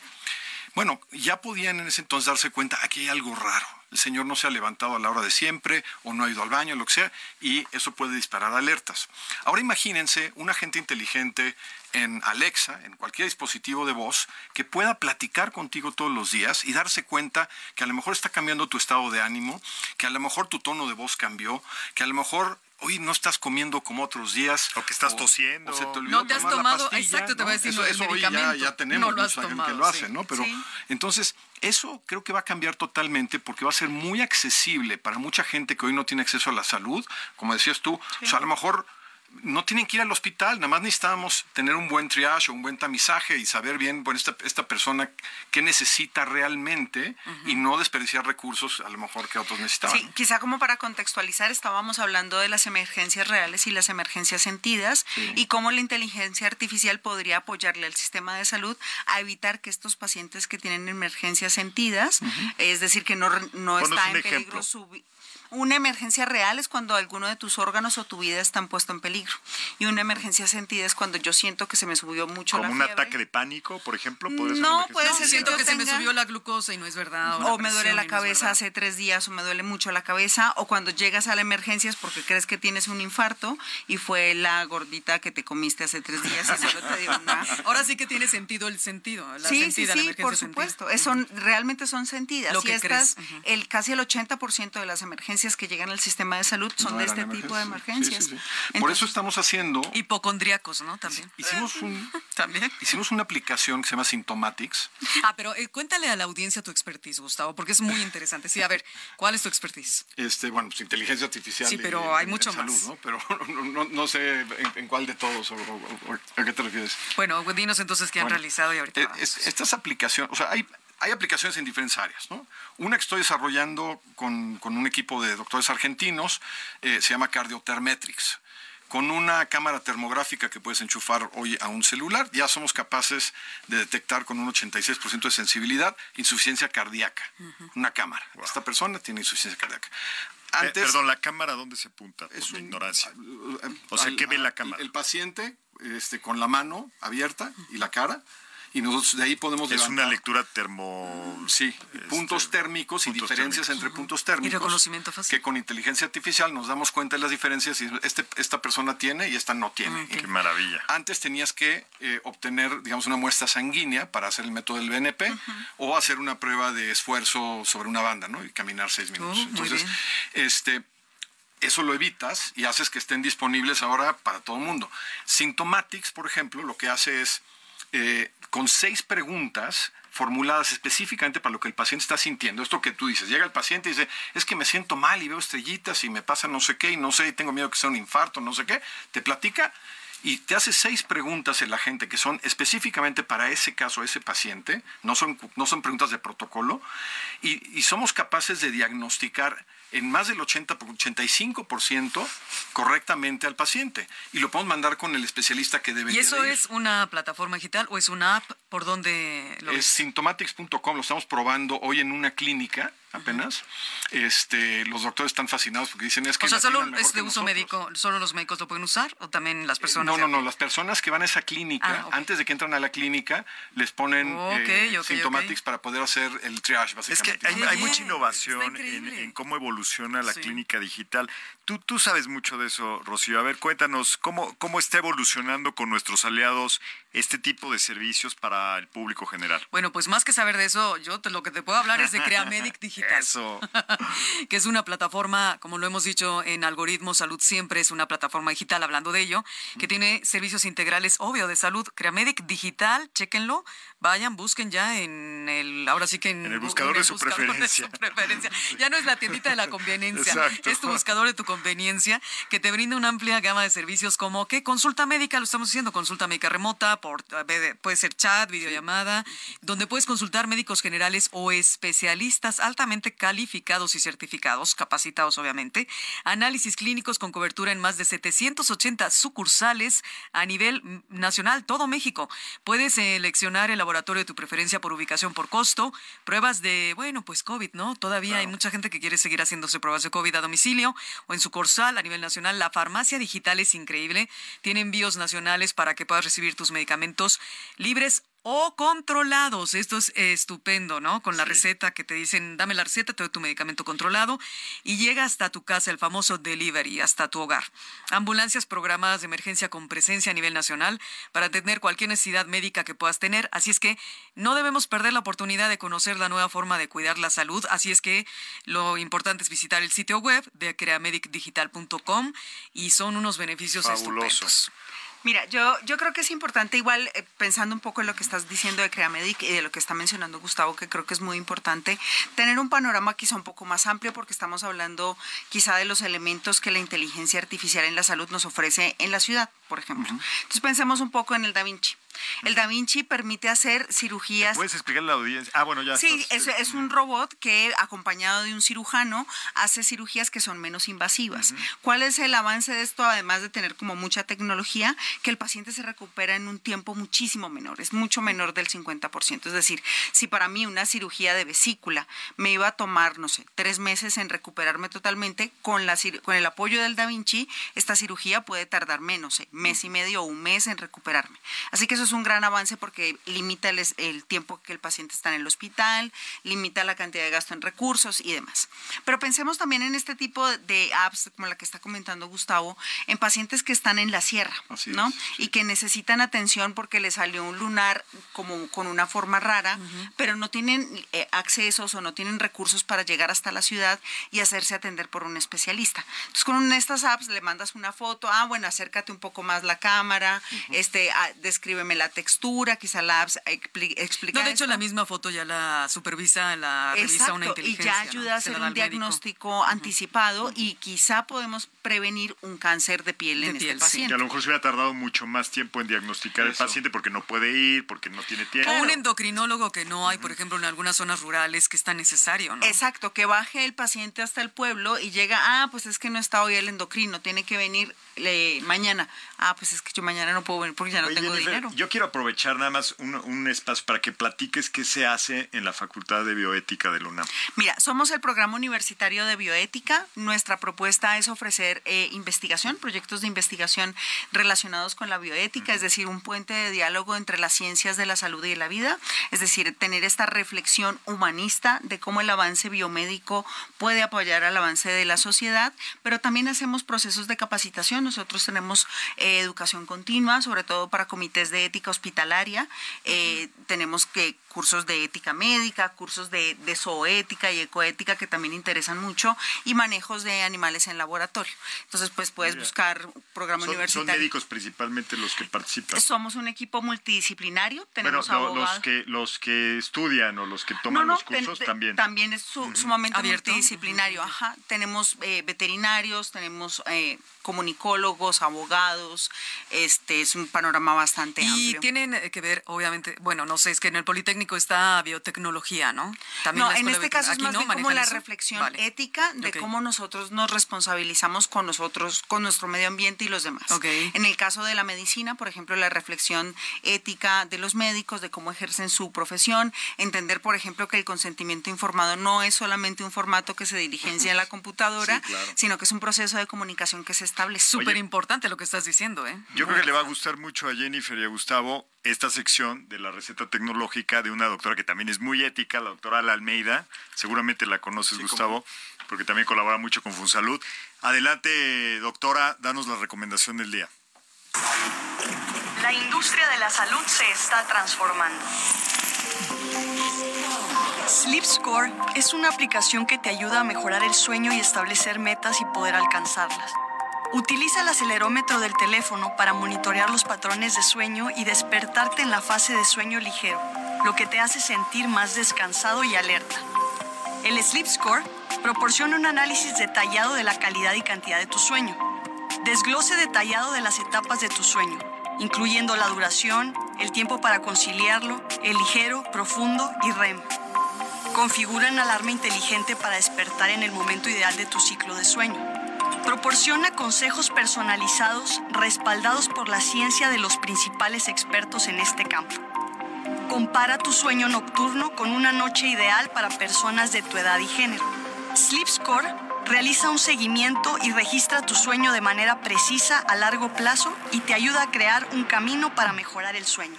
Bueno, ya podían en ese entonces darse cuenta, aquí hay algo raro. El señor no se ha levantado a la hora de siempre o no ha ido al baño, lo que sea, y eso puede disparar alertas. Ahora imagínense un agente inteligente en Alexa, en cualquier dispositivo de voz, que pueda platicar contigo todos los días y darse cuenta que a lo mejor está cambiando tu estado de ánimo, que a lo mejor tu tono de voz cambió, que a lo mejor hoy no estás comiendo como otros días. O que estás tosiendo. O se te olvidó no te has tomado, exacto, te voy a decir eso, eso hoy ya, ya, tenemos no lo has tomado, que lo hace, ¿no? Pero entonces, eso creo que va a cambiar totalmente porque va a ser muy accesible para mucha gente que hoy no tiene acceso a la salud, como decías tú, o sea, a lo mejor no tienen que ir al hospital, nada más necesitamos tener un buen triage o un buen tamizaje y saber bien, bueno, esta, esta persona qué necesita realmente y no desperdiciar recursos a lo mejor que otros necesitaban. Sí, quizá como para contextualizar, estábamos hablando de las emergencias reales y las emergencias sentidas y cómo la inteligencia artificial podría apoyarle al sistema de salud a evitar que estos pacientes que tienen emergencias sentidas, es decir, que no, no está en peligro su una emergencia real es cuando alguno de tus órganos o tu vida están puesto en peligro. Y una emergencia sentida es cuando yo siento que se me subió mucho la fiebre. ¿Como un ataque de pánico, por ejemplo? no, puede ser siento que, se me subió la glucosa y no es verdad. O, me duele la cabeza hace tres días o me duele mucho la cabeza. O cuando llegas a la emergencia es porque crees que tienes un infarto y fue la gordita que te comiste hace tres días y solo te dio una... Ahora sí que tiene sentido el sentido. La sí, sí, sí, por supuesto. realmente son sentidas. Lo que estas, el, casi el 80% de las emergencias que llegan al sistema de salud son de este tipo de emergencias. Por eso estamos haciendo... Hipocondríacos, ¿no? También. Hicimos, un, ¿También? hicimos una aplicación que se llama Symptomatics. Ah, pero eh, cuéntale a la audiencia tu expertise, Gustavo, porque es muy interesante. Sí, a ver, ¿cuál es tu expertise? Este, bueno, pues inteligencia artificial. Sí, pero hay mucho más. ¿no? Pero no, sé en, cuál de todos o, a qué te refieres. Bueno, dinos entonces qué han realizado y ahorita. Eh, estas aplicaciones, o sea, hay, hay aplicaciones en diferentes áreas. ¿no? Una que estoy desarrollando con, un equipo de doctores argentinos eh, se llama Cardiotermetrics. Con una cámara termográfica que puedes enchufar hoy a un celular, ya somos capaces de detectar con un 86% de sensibilidad insuficiencia cardíaca. Una cámara. Esta persona tiene insuficiencia cardíaca. Antes, Perdón, ¿la cámara dónde se apunta? es una ignorancia. o sea, ¿qué ve la cámara? El, paciente este, con la mano abierta y la cara y nosotros de ahí podemos Es una lectura termo... Sí, este, puntos térmicos y diferencias entre puntos térmicos. Y reconocimiento fácil. Que con inteligencia artificial nos damos cuenta de las diferencias y este, esta persona tiene y esta no tiene. Qué maravilla. Antes tenías que eh, obtener, digamos, una muestra sanguínea para hacer el método del BNP o hacer una prueba de esfuerzo sobre una banda, ¿no? Y caminar seis minutos. Oh, Entonces, este eso lo evitas y haces que estén disponibles ahora para todo el mundo. Symptomatics, por ejemplo, lo que hace es eh, con seis preguntas formuladas específicamente para lo que el paciente está sintiendo. Esto que tú dices, llega el paciente y dice, es que me siento mal y veo estrellitas y me pasa no sé qué y no sé, y tengo miedo que sea un infarto, no sé qué, te platica y te hace seis preguntas en la gente que son específicamente para ese caso, ese paciente, no son, no son preguntas de protocolo, y, y somos capaces de diagnosticar en más del 80, 85% correctamente al paciente. Y lo podemos mandar con el especialista que debe ¿Y eso es una plataforma digital o es una app? ¿Por dónde lo Es symptomatics.com, lo estamos probando hoy en una clínica apenas. Este, los doctores están fascinados porque dicen es que... O sea, solo es de uso médico, solo los médicos lo pueden usar o también las personas... No, no, no, las personas que van a esa clínica, ah, antes de que entran a la clínica, les ponen eh, Symptomatics para poder hacer el triage, básicamente. Es que hay, mucha innovación en, cómo evoluciona la clínica digital. Tú, tú sabes mucho de eso, Rocío. A ver, cuéntanos, ¿cómo, ¿cómo está evolucionando con nuestros aliados este tipo de servicios para el público general? Bueno, pues más que saber de eso, yo te, lo que te puedo hablar es de CreaMedic Digital. Eso. que es una plataforma, como lo hemos dicho en Algoritmo Salud Siempre, es una plataforma digital, hablando de ello, que tiene servicios integrales, obvio, de salud. CreaMedic Digital, chéquenlo, vayan, busquen ya en el, ahora sí que en, el buscador, de, su preferencia. Ya no es la tiendita de la conveniencia, es tu buscador de tu conveniencia que te brinda una amplia gama de servicios como que consulta médica, lo estamos diciendo, consulta médica remota, por, puede ser chat, videollamada, donde puedes consultar médicos generales o especialistas altamente calificados y certificados, capacitados obviamente, análisis clínicos con cobertura en más de 780 sucursales a nivel nacional, todo México. Puedes seleccionar el laboratorio de tu preferencia por ubicación, por costo, pruebas de, bueno, pues COVID, ¿no? Todavía hay mucha gente que quiere seguir haciéndose pruebas de COVID a domicilio o en su corsal a nivel nacional. La farmacia digital es increíble, tiene envíos nacionales para que puedas recibir tus medicamentos libres o controlados. Esto es estupendo, ¿no? Con la receta que te dicen, dame la receta, te doy tu medicamento controlado y llega hasta tu casa, el famoso delivery, hasta tu hogar. Ambulancias programadas de emergencia con presencia a nivel nacional para atender cualquier necesidad médica que puedas tener. Así es que no debemos perder la oportunidad de conocer la nueva forma de cuidar la salud. Así es que lo importante es visitar el sitio web de creamedicdigital.com y son unos beneficios estupendos. Mira, yo, yo creo que es importante, igual eh, pensando un poco en lo que estás diciendo de CreaMedic y de lo que está mencionando Gustavo, que creo que es muy importante, tener un panorama quizá un poco más amplio, porque estamos hablando quizá de los elementos que la inteligencia artificial en la salud nos ofrece en la ciudad, por ejemplo. Entonces pensemos un poco en el Da Vinci. El Da Vinci permite hacer cirugías. ¿Puedes explicarle a la audiencia? Ah, bueno, ya. Sí, es, es, un robot que, acompañado de un cirujano, hace cirugías que son menos invasivas. ¿Cuál es el avance de esto, además de tener como mucha tecnología? Que el paciente se recupera en un tiempo muchísimo menor, es mucho menor del 50%. Es decir, si para mí una cirugía de vesícula me iba a tomar, no sé, tres meses en recuperarme totalmente, con, la, con el apoyo del Da Vinci, esta cirugía puede tardar menos, eh, mes y medio o un mes en recuperarme. Así que eso es un gran avance porque limita el, tiempo que el paciente está en el hospital, limita la cantidad de gasto en recursos y demás. Pero pensemos también en este tipo de apps, como la que está comentando Gustavo, en pacientes que están en la sierra, ¿no? Y que necesitan atención porque les salió un lunar como con una forma rara, pero no tienen eh, accesos o no tienen recursos para llegar hasta la ciudad y hacerse atender por un especialista. Entonces, con estas apps le mandas una foto, ah, bueno, acércate un poco más la cámara, este, ah, descríbeme la textura, quizá la explica. No, de hecho, la misma foto ya la supervisa, la revisa una inteligencia. Y ya ayuda a hacer un diagnóstico anticipado y quizá podemos prevenir un cáncer de piel en este paciente. Que a lo mejor se hubiera tardado mucho más tiempo en diagnosticar el paciente porque no puede ir, porque no tiene tiempo. O un endocrinólogo que no hay, por ejemplo, en algunas zonas rurales que está necesario, ¿no? Exacto, que baje el paciente hasta el pueblo y llega, ah, pues es que no está hoy el endocrino, tiene que venir mañana. Ah, pues es que yo mañana no puedo venir porque ya no tengo dinero. Yo quiero aprovechar nada más un, espacio para que platiques qué se hace en la Facultad de Bioética de UNAM. Mira, somos el programa universitario de bioética. Nuestra propuesta es ofrecer eh, investigación, proyectos de investigación relacionados con la bioética, es decir, un puente de diálogo entre las ciencias de la salud y la vida, es decir, tener esta reflexión humanista de cómo el avance biomédico puede apoyar al avance de la sociedad, pero también hacemos procesos de capacitación. Nosotros tenemos eh, educación continua, sobre todo para comités de ética hospitalaria. Eh, tenemos que cursos de ética médica, cursos de, de, zooética y ecoética que también interesan mucho y manejos de animales en laboratorio. Entonces, pues puedes buscar programa universitario. Son médicos principalmente los que participan. Somos un equipo multidisciplinario, tenemos Los que, los que estudian o los que toman los cursos también. También es sumamente multidisciplinario. Ajá. Tenemos eh, veterinarios, tenemos eh, comunicólogos, abogados, este es un panorama bastante amplio. Y tienen que ver, obviamente, bueno, no sé, es que en el Politécnico está biotecnología, ¿no? También no, en este caso es más bien como la reflexión ética de cómo nosotros nos responsabilizamos con nosotros, con nuestro medio ambiente y los demás. En el caso de la medicina, por ejemplo, la reflexión ética de los médicos, de cómo ejercen su profesión, entender, por ejemplo, que el consentimiento informado no es solamente un formato que se dirigencia en la computadora, sino que es un proceso de comunicación que se establece. Súper importante lo que estás diciendo, ¿eh? Yo creo que le va a gustar mucho a Jennifer y a Gustavo esta sección de la receta tecnológica de una doctora que también es muy ética, la doctora Ala Almeida. Seguramente la conoces, Gustavo, porque también colabora mucho con Funsalud. Adelante, doctora, danos la recomendación del día. La industria de la salud se está transformando. Sleep Score es una aplicación que te ayuda a mejorar el sueño y establecer metas y poder alcanzarlas. Utiliza el acelerómetro del teléfono para monitorear los patrones de sueño y despertarte en la fase de sueño ligero, lo que te hace sentir más descansado y alerta. El Sleep Score proporciona un análisis detallado de la calidad y cantidad de tu sueño. Desglose detallado de las etapas de tu sueño, incluyendo la duración, el tiempo para conciliarlo, el ligero, profundo y REM. Configura una alarma inteligente para despertar en el momento ideal de tu ciclo de sueño. Proporciona consejos personalizados respaldados por la ciencia de los principales expertos en este campo. Compara tu sueño nocturno con una noche ideal para personas de tu edad y género. Sleep Score realiza un seguimiento y registra tu sueño de manera precisa a largo plazo y te ayuda a crear un camino para mejorar el sueño.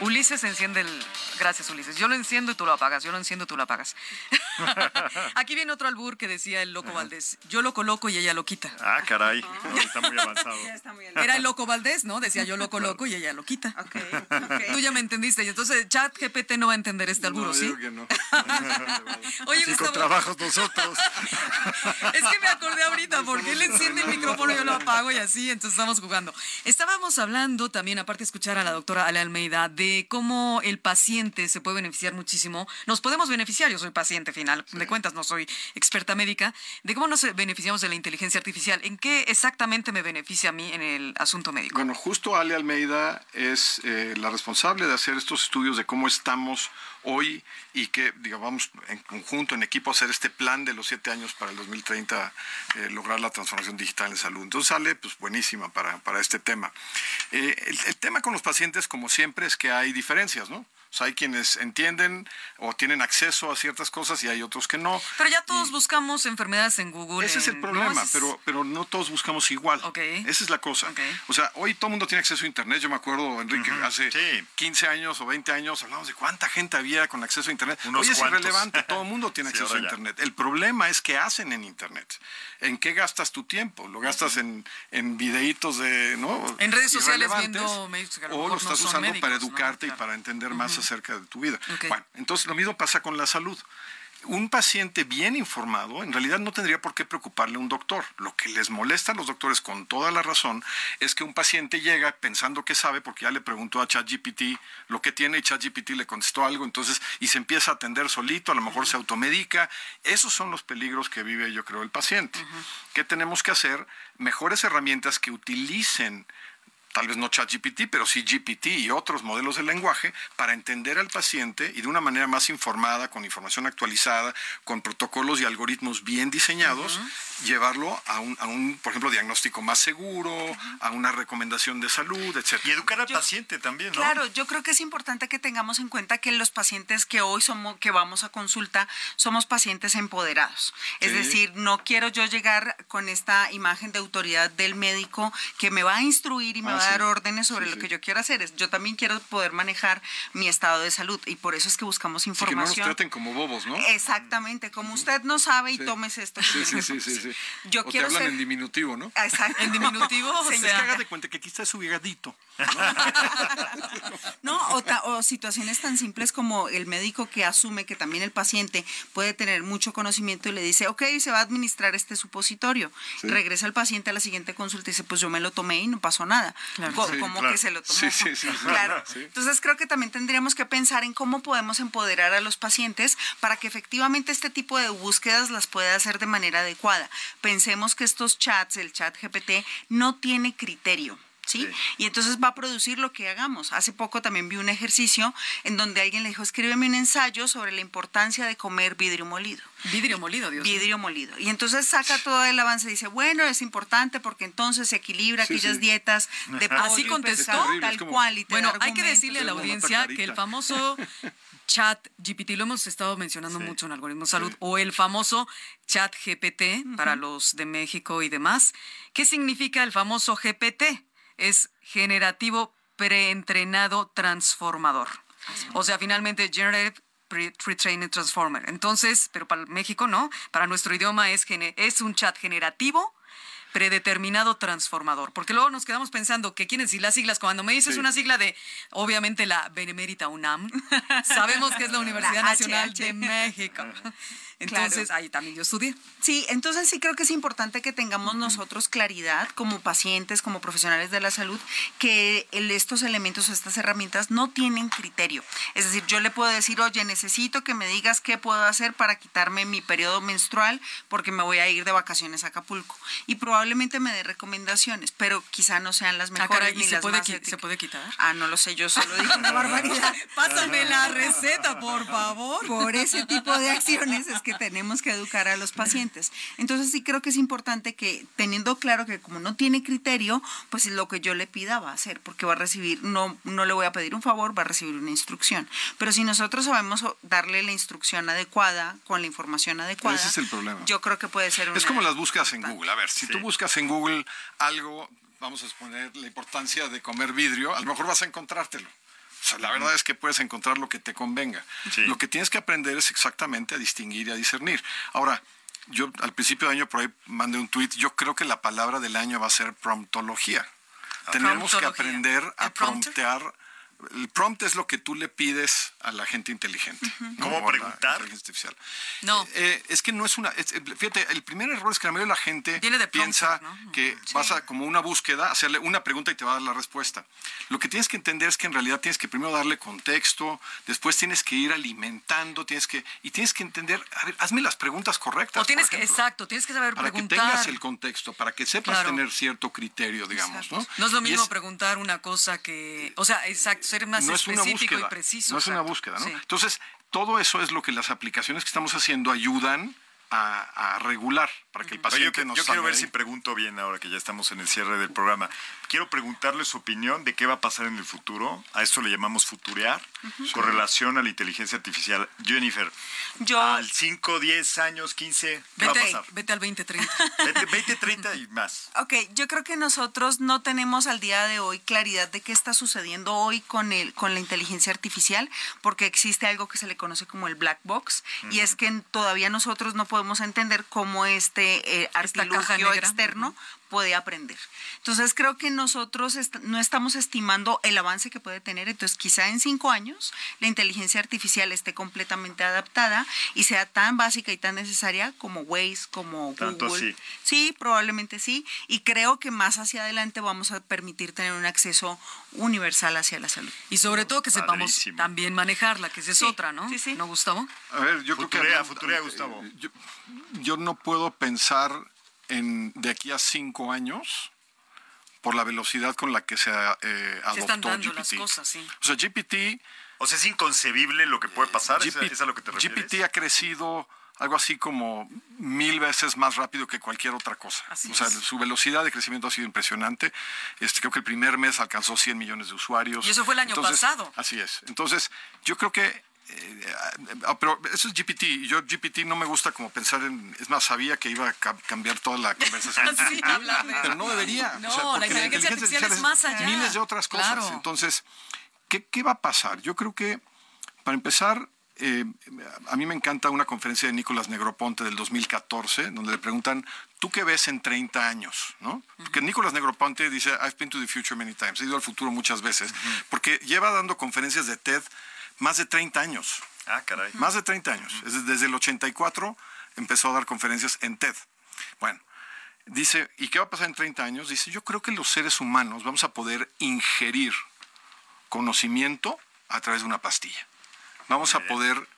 Ulises enciende el. Gracias, Ulises. Yo lo enciendo y tú lo apagas. Yo lo enciendo y tú lo apagas. Aquí viene otro albur que decía el loco Valdés. Yo lo coloco y ella lo quita. Ah, caray. Está muy avanzado. Era el loco Valdés, ¿no? Decía yo lo coloco y ella lo quita. Tú ya me entendiste. Y entonces Chat GPT no va a entender este albur, no, ¿sí? que no. Oye, sí, con trabajos nosotros. es que me acordé ahorita porque él enciende el micrófono y yo lo apago y así, entonces estamos jugando. Estábamos hablando también, aparte de escuchar a la doctora Ale Almeida, de cómo el paciente se puede beneficiar muchísimo. Nos podemos beneficiar, yo soy paciente final de cuentas, no soy experta médica, de cómo nos beneficiamos de la inteligencia artificial. ¿En qué exactamente me beneficia a mí en el asunto médico? Bueno, justo Ale Almeida es eh, la responsable de hacer estos estudios de cómo estamos hoy y que, digamos, en conjunto, en equipo, hacer este plan de los siete años para el 2030, eh, lograr la transformación digital en salud. Entonces sale, pues, buenísima para, para este tema. Eh, el, tema con los pacientes, como siempre, es que hay diferencias, ¿no? O sea, hay quienes entienden o tienen acceso a ciertas cosas y hay otros que no. Pero ya todos buscamos enfermedades en Google. Ese es el problema, pero, pero no todos buscamos igual. Esa es la cosa. O sea, hoy todo el mundo tiene acceso a Internet. Yo me acuerdo, Enrique, hace 15 años o 20 años hablamos de cuánta gente había con acceso a Internet. hoy es irrelevante, todo el mundo tiene acceso a Internet. El problema es qué hacen en Internet. ¿En qué gastas tu tiempo? ¿Lo gastas en, en videitos de, ¿no? En redes sociales viendo O lo estás usando para educarte y para entender más acerca de tu vida. Bueno, entonces lo mismo pasa con la salud un paciente bien informado en realidad no tendría por qué preocuparle a un doctor. Lo que les molesta a los doctores con toda la razón es que un paciente llega pensando que sabe porque ya le preguntó a ChatGPT lo que tiene y ChatGPT le contestó algo, entonces y se empieza a atender solito, a lo mejor se automedica. Esos son los peligros que vive yo creo el paciente. ¿Qué tenemos que hacer? Mejores herramientas que utilicen tal vez no ChatGPT, pero sí GPT y otros modelos de lenguaje para entender al paciente y de una manera más informada, con información actualizada, con protocolos y algoritmos bien diseñados, llevarlo a un, a un, por ejemplo, diagnóstico más seguro, a una recomendación de salud, etc. Y educar al paciente también, ¿no? Claro, yo creo que es importante que tengamos en cuenta que los pacientes que hoy somos, que vamos a consulta, somos pacientes empoderados. Es decir, no quiero yo llegar con esta imagen de autoridad del médico que me va a instruir y me ah, va a dar órdenes sobre lo que yo quiero hacer. Yo también quiero poder manejar mi estado de salud y por eso es que buscamos información. que no nos traten como bobos, ¿no? Exactamente, como usted no sabe y tomes esto. Sí, sí, sí, sí. Yo quiero te hablan en diminutivo, ¿no? Exacto. En diminutivo. o sea, es que de cuenta que aquí está su higadito. No, o, situaciones tan simples como el médico que asume que también el paciente puede tener mucho conocimiento y le dice, ok, se va a administrar este supositorio. Regresa el paciente a la siguiente consulta y dice, pues yo me lo tomé y no pasó nada. Como que se lo tomó. Sí, sí, sí. Claro. Entonces creo que también tendríamos que pensar en cómo podemos empoderar a los pacientes para que efectivamente este tipo de búsquedas las pueda hacer de manera adecuada. Pensemos que estos chats, el chat GPT, no tiene criterio. ¿Sí? Y entonces va a producir lo que hagamos. Hace poco también vi un ejercicio en donde alguien le dijo, escríbeme un ensayo sobre la importancia de comer vidrio molido. Vidrio molido, Dios. Vidrio molido. Y entonces saca todo el avance y dice, bueno, es importante porque entonces se equilibra aquellas dietas de pollo Así contestó, tal cual. bueno, hay que decirle a la audiencia que el famoso chat GPT, lo hemos estado mencionando mucho en Algoritmo Salud, o el famoso chat GPT para los de México y demás. ¿Qué significa el famoso GPT? Es generativo preentrenado transformador. O sea, finalmente Generative Pre-Trained Transformer. Entonces, pero para México no, para nuestro idioma es, es un chat generativo predeterminado transformador. Porque luego nos quedamos pensando que quieren decir las siglas. Cuando me dices una sigla de, obviamente, la Benemérita UNAM, sabemos que es la Universidad Nacional de México. Entonces, ahí también yo estudié. Sí, entonces sí creo que es importante que tengamos nosotros claridad como pacientes, como profesionales de la salud, que estos elementos, estas herramientas no tienen criterio. Es decir, yo le puedo decir, oye, necesito que me digas qué puedo hacer para quitarme mi periodo menstrual porque me voy a ir de vacaciones a Acapulco. Y probablemente me dé recomendaciones, pero quizá no sean las ah, mejores ni se las puede más ¿Se puede quitar? Ah, no lo sé, yo solo dije una barbaridad. Pásame la receta, por favor. Por ese tipo de acciones es que tenemos que educar a los pacientes. Entonces sí creo que es importante que teniendo claro que como no tiene criterio, pues lo que yo le pida va a hacer, porque va a recibir, no, no le voy a pedir un favor, va a recibir una instrucción. Pero si nosotros sabemos darle la instrucción adecuada, con la información adecuada, ese es el problema. Yo creo que puede ser Es como las búsquedas en Google. A ver, si tú buscas en Google algo, vamos a exponer la importancia de comer vidrio, a lo mejor vas a encontrártelo la verdad es que puedes encontrar lo que te convenga. Lo que tienes que aprender es exactamente a distinguir y a discernir. Ahora, yo al principio de año por ahí mandé un tweet, yo creo que la palabra del año va a ser promptología. Tenemos que aprender a promptear el prompt es lo que tú le pides a la gente inteligente. ¿Cómo preguntar? artificial. No. Eh, es que no es una. fíjate, el primer error es que la mayoría de la gente piensa que vas a, como una búsqueda, hacerle una pregunta y te va a dar la respuesta. Lo que tienes que entender es que en realidad tienes que primero darle contexto, después tienes que ir alimentando, tienes que. Y tienes que entender, a ver, hazme las preguntas correctas. O tienes que, exacto, tienes que saber para preguntar. Para que tengas el contexto, para que sepas tener cierto criterio, digamos, ¿no? No es lo mismo preguntar una cosa que. O sea, exacto ser más no específico es una búsqueda, y preciso. No es una búsqueda, ¿no? Entonces, todo eso es lo que las aplicaciones que estamos haciendo ayudan a, regular para que el paciente Yo, yo quiero ver si pregunto bien ahora que ya estamos en el cierre del programa. Quiero preguntarle su opinión de qué va a pasar en el futuro. A esto le llamamos futurear, con relación a la inteligencia artificial. Jennifer, yo, al 5, 10 años, 15, ¿qué va a pasar? Vete al 2030. Vete, 20, 30 y más. Ok, yo creo que nosotros no tenemos al día de hoy claridad de qué está sucediendo hoy con, el, con la inteligencia artificial, porque existe algo que se le conoce como el black box, y es que todavía nosotros no podemos entender cómo este eh, artilugio externo puede aprender. Entonces creo que nosotros no estamos estimando el avance que puede tener, entonces quizá en cinco años la inteligencia artificial esté completamente adaptada y sea tan básica y tan necesaria como Waze, como Google. Sí, probablemente sí, y creo que más hacia adelante vamos a permitir tener un acceso universal hacia la salud. Y sobre todo que sepamos también manejarla, que esa es otra, ¿no? Sí, sí. ¿No, Gustavo? A ver, yo creo que... Gustavo. yo no puedo pensar de aquí a cinco años por la velocidad con la que se eh, adoptó se están dando Las cosas, sí. O sea, GPT... O sea, es inconcebible lo que puede pasar, GPT, ¿Es, a lo que te refieres? GPT ha crecido algo así como mil veces más rápido que cualquier otra cosa. o sea, su velocidad de crecimiento ha sido impresionante. Este, creo que el primer mes alcanzó 100 millones de usuarios. Y eso fue el año pasado. Así es. Entonces, yo creo que eh, pero eso es GPT. Yo GPT no me gusta como pensar en... Es más, sabía que iba a cambiar toda la conversación. pero no debería. No, la, inteligencia artificial es más allá. Miles de otras cosas. Entonces, ¿qué, ¿qué, va a pasar? Yo creo que, para empezar, eh, a mí me encanta una conferencia de Nicolás Negroponte del 2014, donde le preguntan, ¿tú qué ves en 30 años? ¿no? Porque Nicolás Negroponte dice, I've been to the future many times, he ido al futuro muchas veces, porque lleva dando conferencias de TED más de 30 años. Ah, caray. Más de 30 años. Desde el 84 empezó a dar conferencias en TED. Bueno, dice, ¿y qué va a pasar en 30 años? Dice, yo creo que los seres humanos vamos a poder ingerir conocimiento a través de una pastilla. Vamos a poder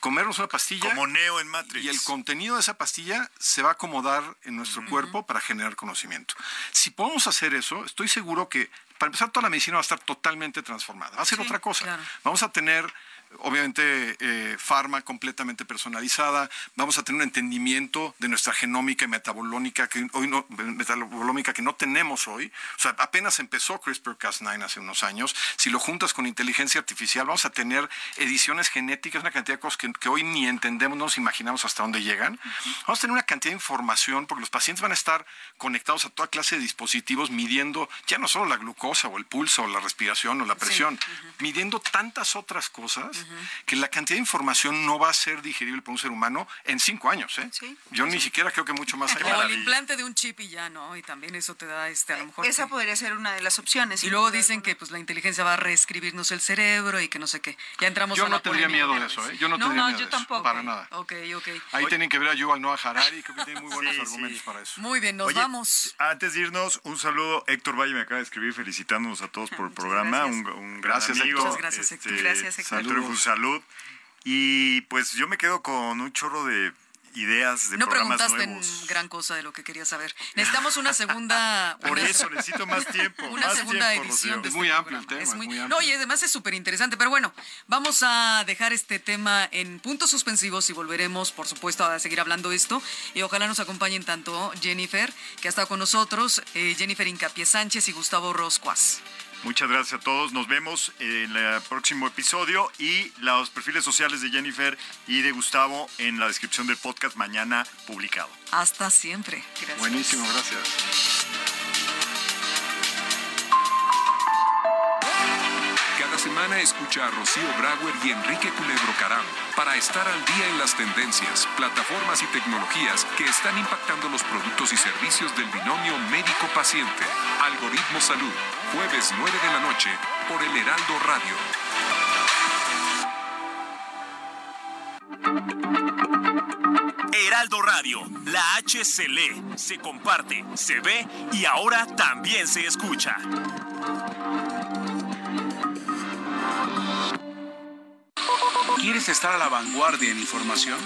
comernos una pastilla. Como Neo en Matrix. Y el contenido de esa pastilla se va a acomodar en nuestro cuerpo para generar conocimiento. Si podemos hacer eso, estoy seguro que, para empezar, toda la medicina va a estar totalmente transformada. Va a ser otra cosa. Vamos a tener obviamente eh, farma completamente personalizada, vamos a tener un entendimiento de nuestra genómica y metabolómica que hoy no, metabolómica que no tenemos hoy. O sea, apenas empezó CRISPR-Cas9 hace unos años. Si lo juntas con inteligencia artificial, vamos a tener ediciones genéticas, una cantidad de cosas que, hoy ni entendemos, no nos imaginamos hasta dónde llegan. Vamos a tener una cantidad de información porque los pacientes van a estar conectados a toda clase de dispositivos midiendo ya no solo la glucosa o el pulso o la respiración o la presión, midiendo tantas otras cosas que la cantidad de información no va a ser digerible para un ser humano en cinco años. ¿eh? Yo ni siquiera creo que mucho más allá. O el implante de un chip y ya, ¿no? Y también eso te da, este, a lo mejor... Esa podría ser una de las opciones. Y luego dicen que pues la inteligencia va a reescribirnos el cerebro y que no sé qué. Ya entramos Yo no tendría miedo de eso, ¿eh? Yo no, tendría miedo yo de tampoco. Eso, para nada. Ok, ok. Ahí tienen que ver a Yuval Noah Harari, creo que tiene muy buenos argumentos para eso. Muy bien, nos vamos. Antes de irnos, un saludo. Héctor Valle me acaba de escribir felicitándonos a todos por el programa. Un, un, gracias, amigo. Muchas gracias, Héctor. Este, gracias, Héctor. Salud. Y pues yo me quedo con un chorro de ideas de no programas preguntaste gran cosa de lo que quería saber. Necesitamos una segunda. Por eso necesito más tiempo. Una segunda edición. De es muy amplio el tema. Es muy, No, y además es súper interesante. Pero bueno, vamos a dejar este tema en puntos suspensivos y volveremos, por supuesto, a seguir hablando esto. Y ojalá nos acompañen tanto Jennifer, que ha estado con nosotros, eh, Jennifer Incapié Sánchez y Gustavo Roscuas. Muchas gracias a todos. Nos vemos en el próximo episodio y los perfiles sociales de Jennifer y de Gustavo en la descripción del podcast mañana publicado. Hasta siempre. Buenísimo, gracias. Semana escucha a Rocío Brauer y Enrique Culebro Caram para estar al día en las tendencias, plataformas y tecnologías que están impactando los productos y servicios del binomio médico-paciente. Algoritmo Salud Jueves 9 de la noche por el Heraldo Radio. Heraldo Radio, la H se lee, se comparte, se ve y ahora también se escucha. ¿Quieres estar a la vanguardia en información?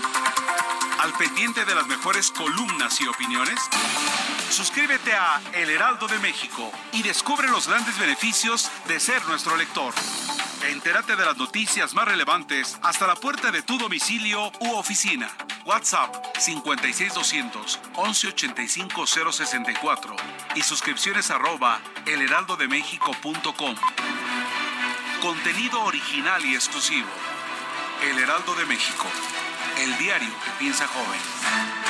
¿Al pendiente de las mejores columnas y opiniones? Suscríbete a El Heraldo de México y descubre los grandes beneficios de ser nuestro lector. Entérate de las noticias más relevantes hasta la puerta de tu domicilio u oficina. WhatsApp 56200 1185 064 y suscripciones arroba elheraldodemexico.com. Contenido original y exclusivo. El Heraldo de México, el diario que piensa joven.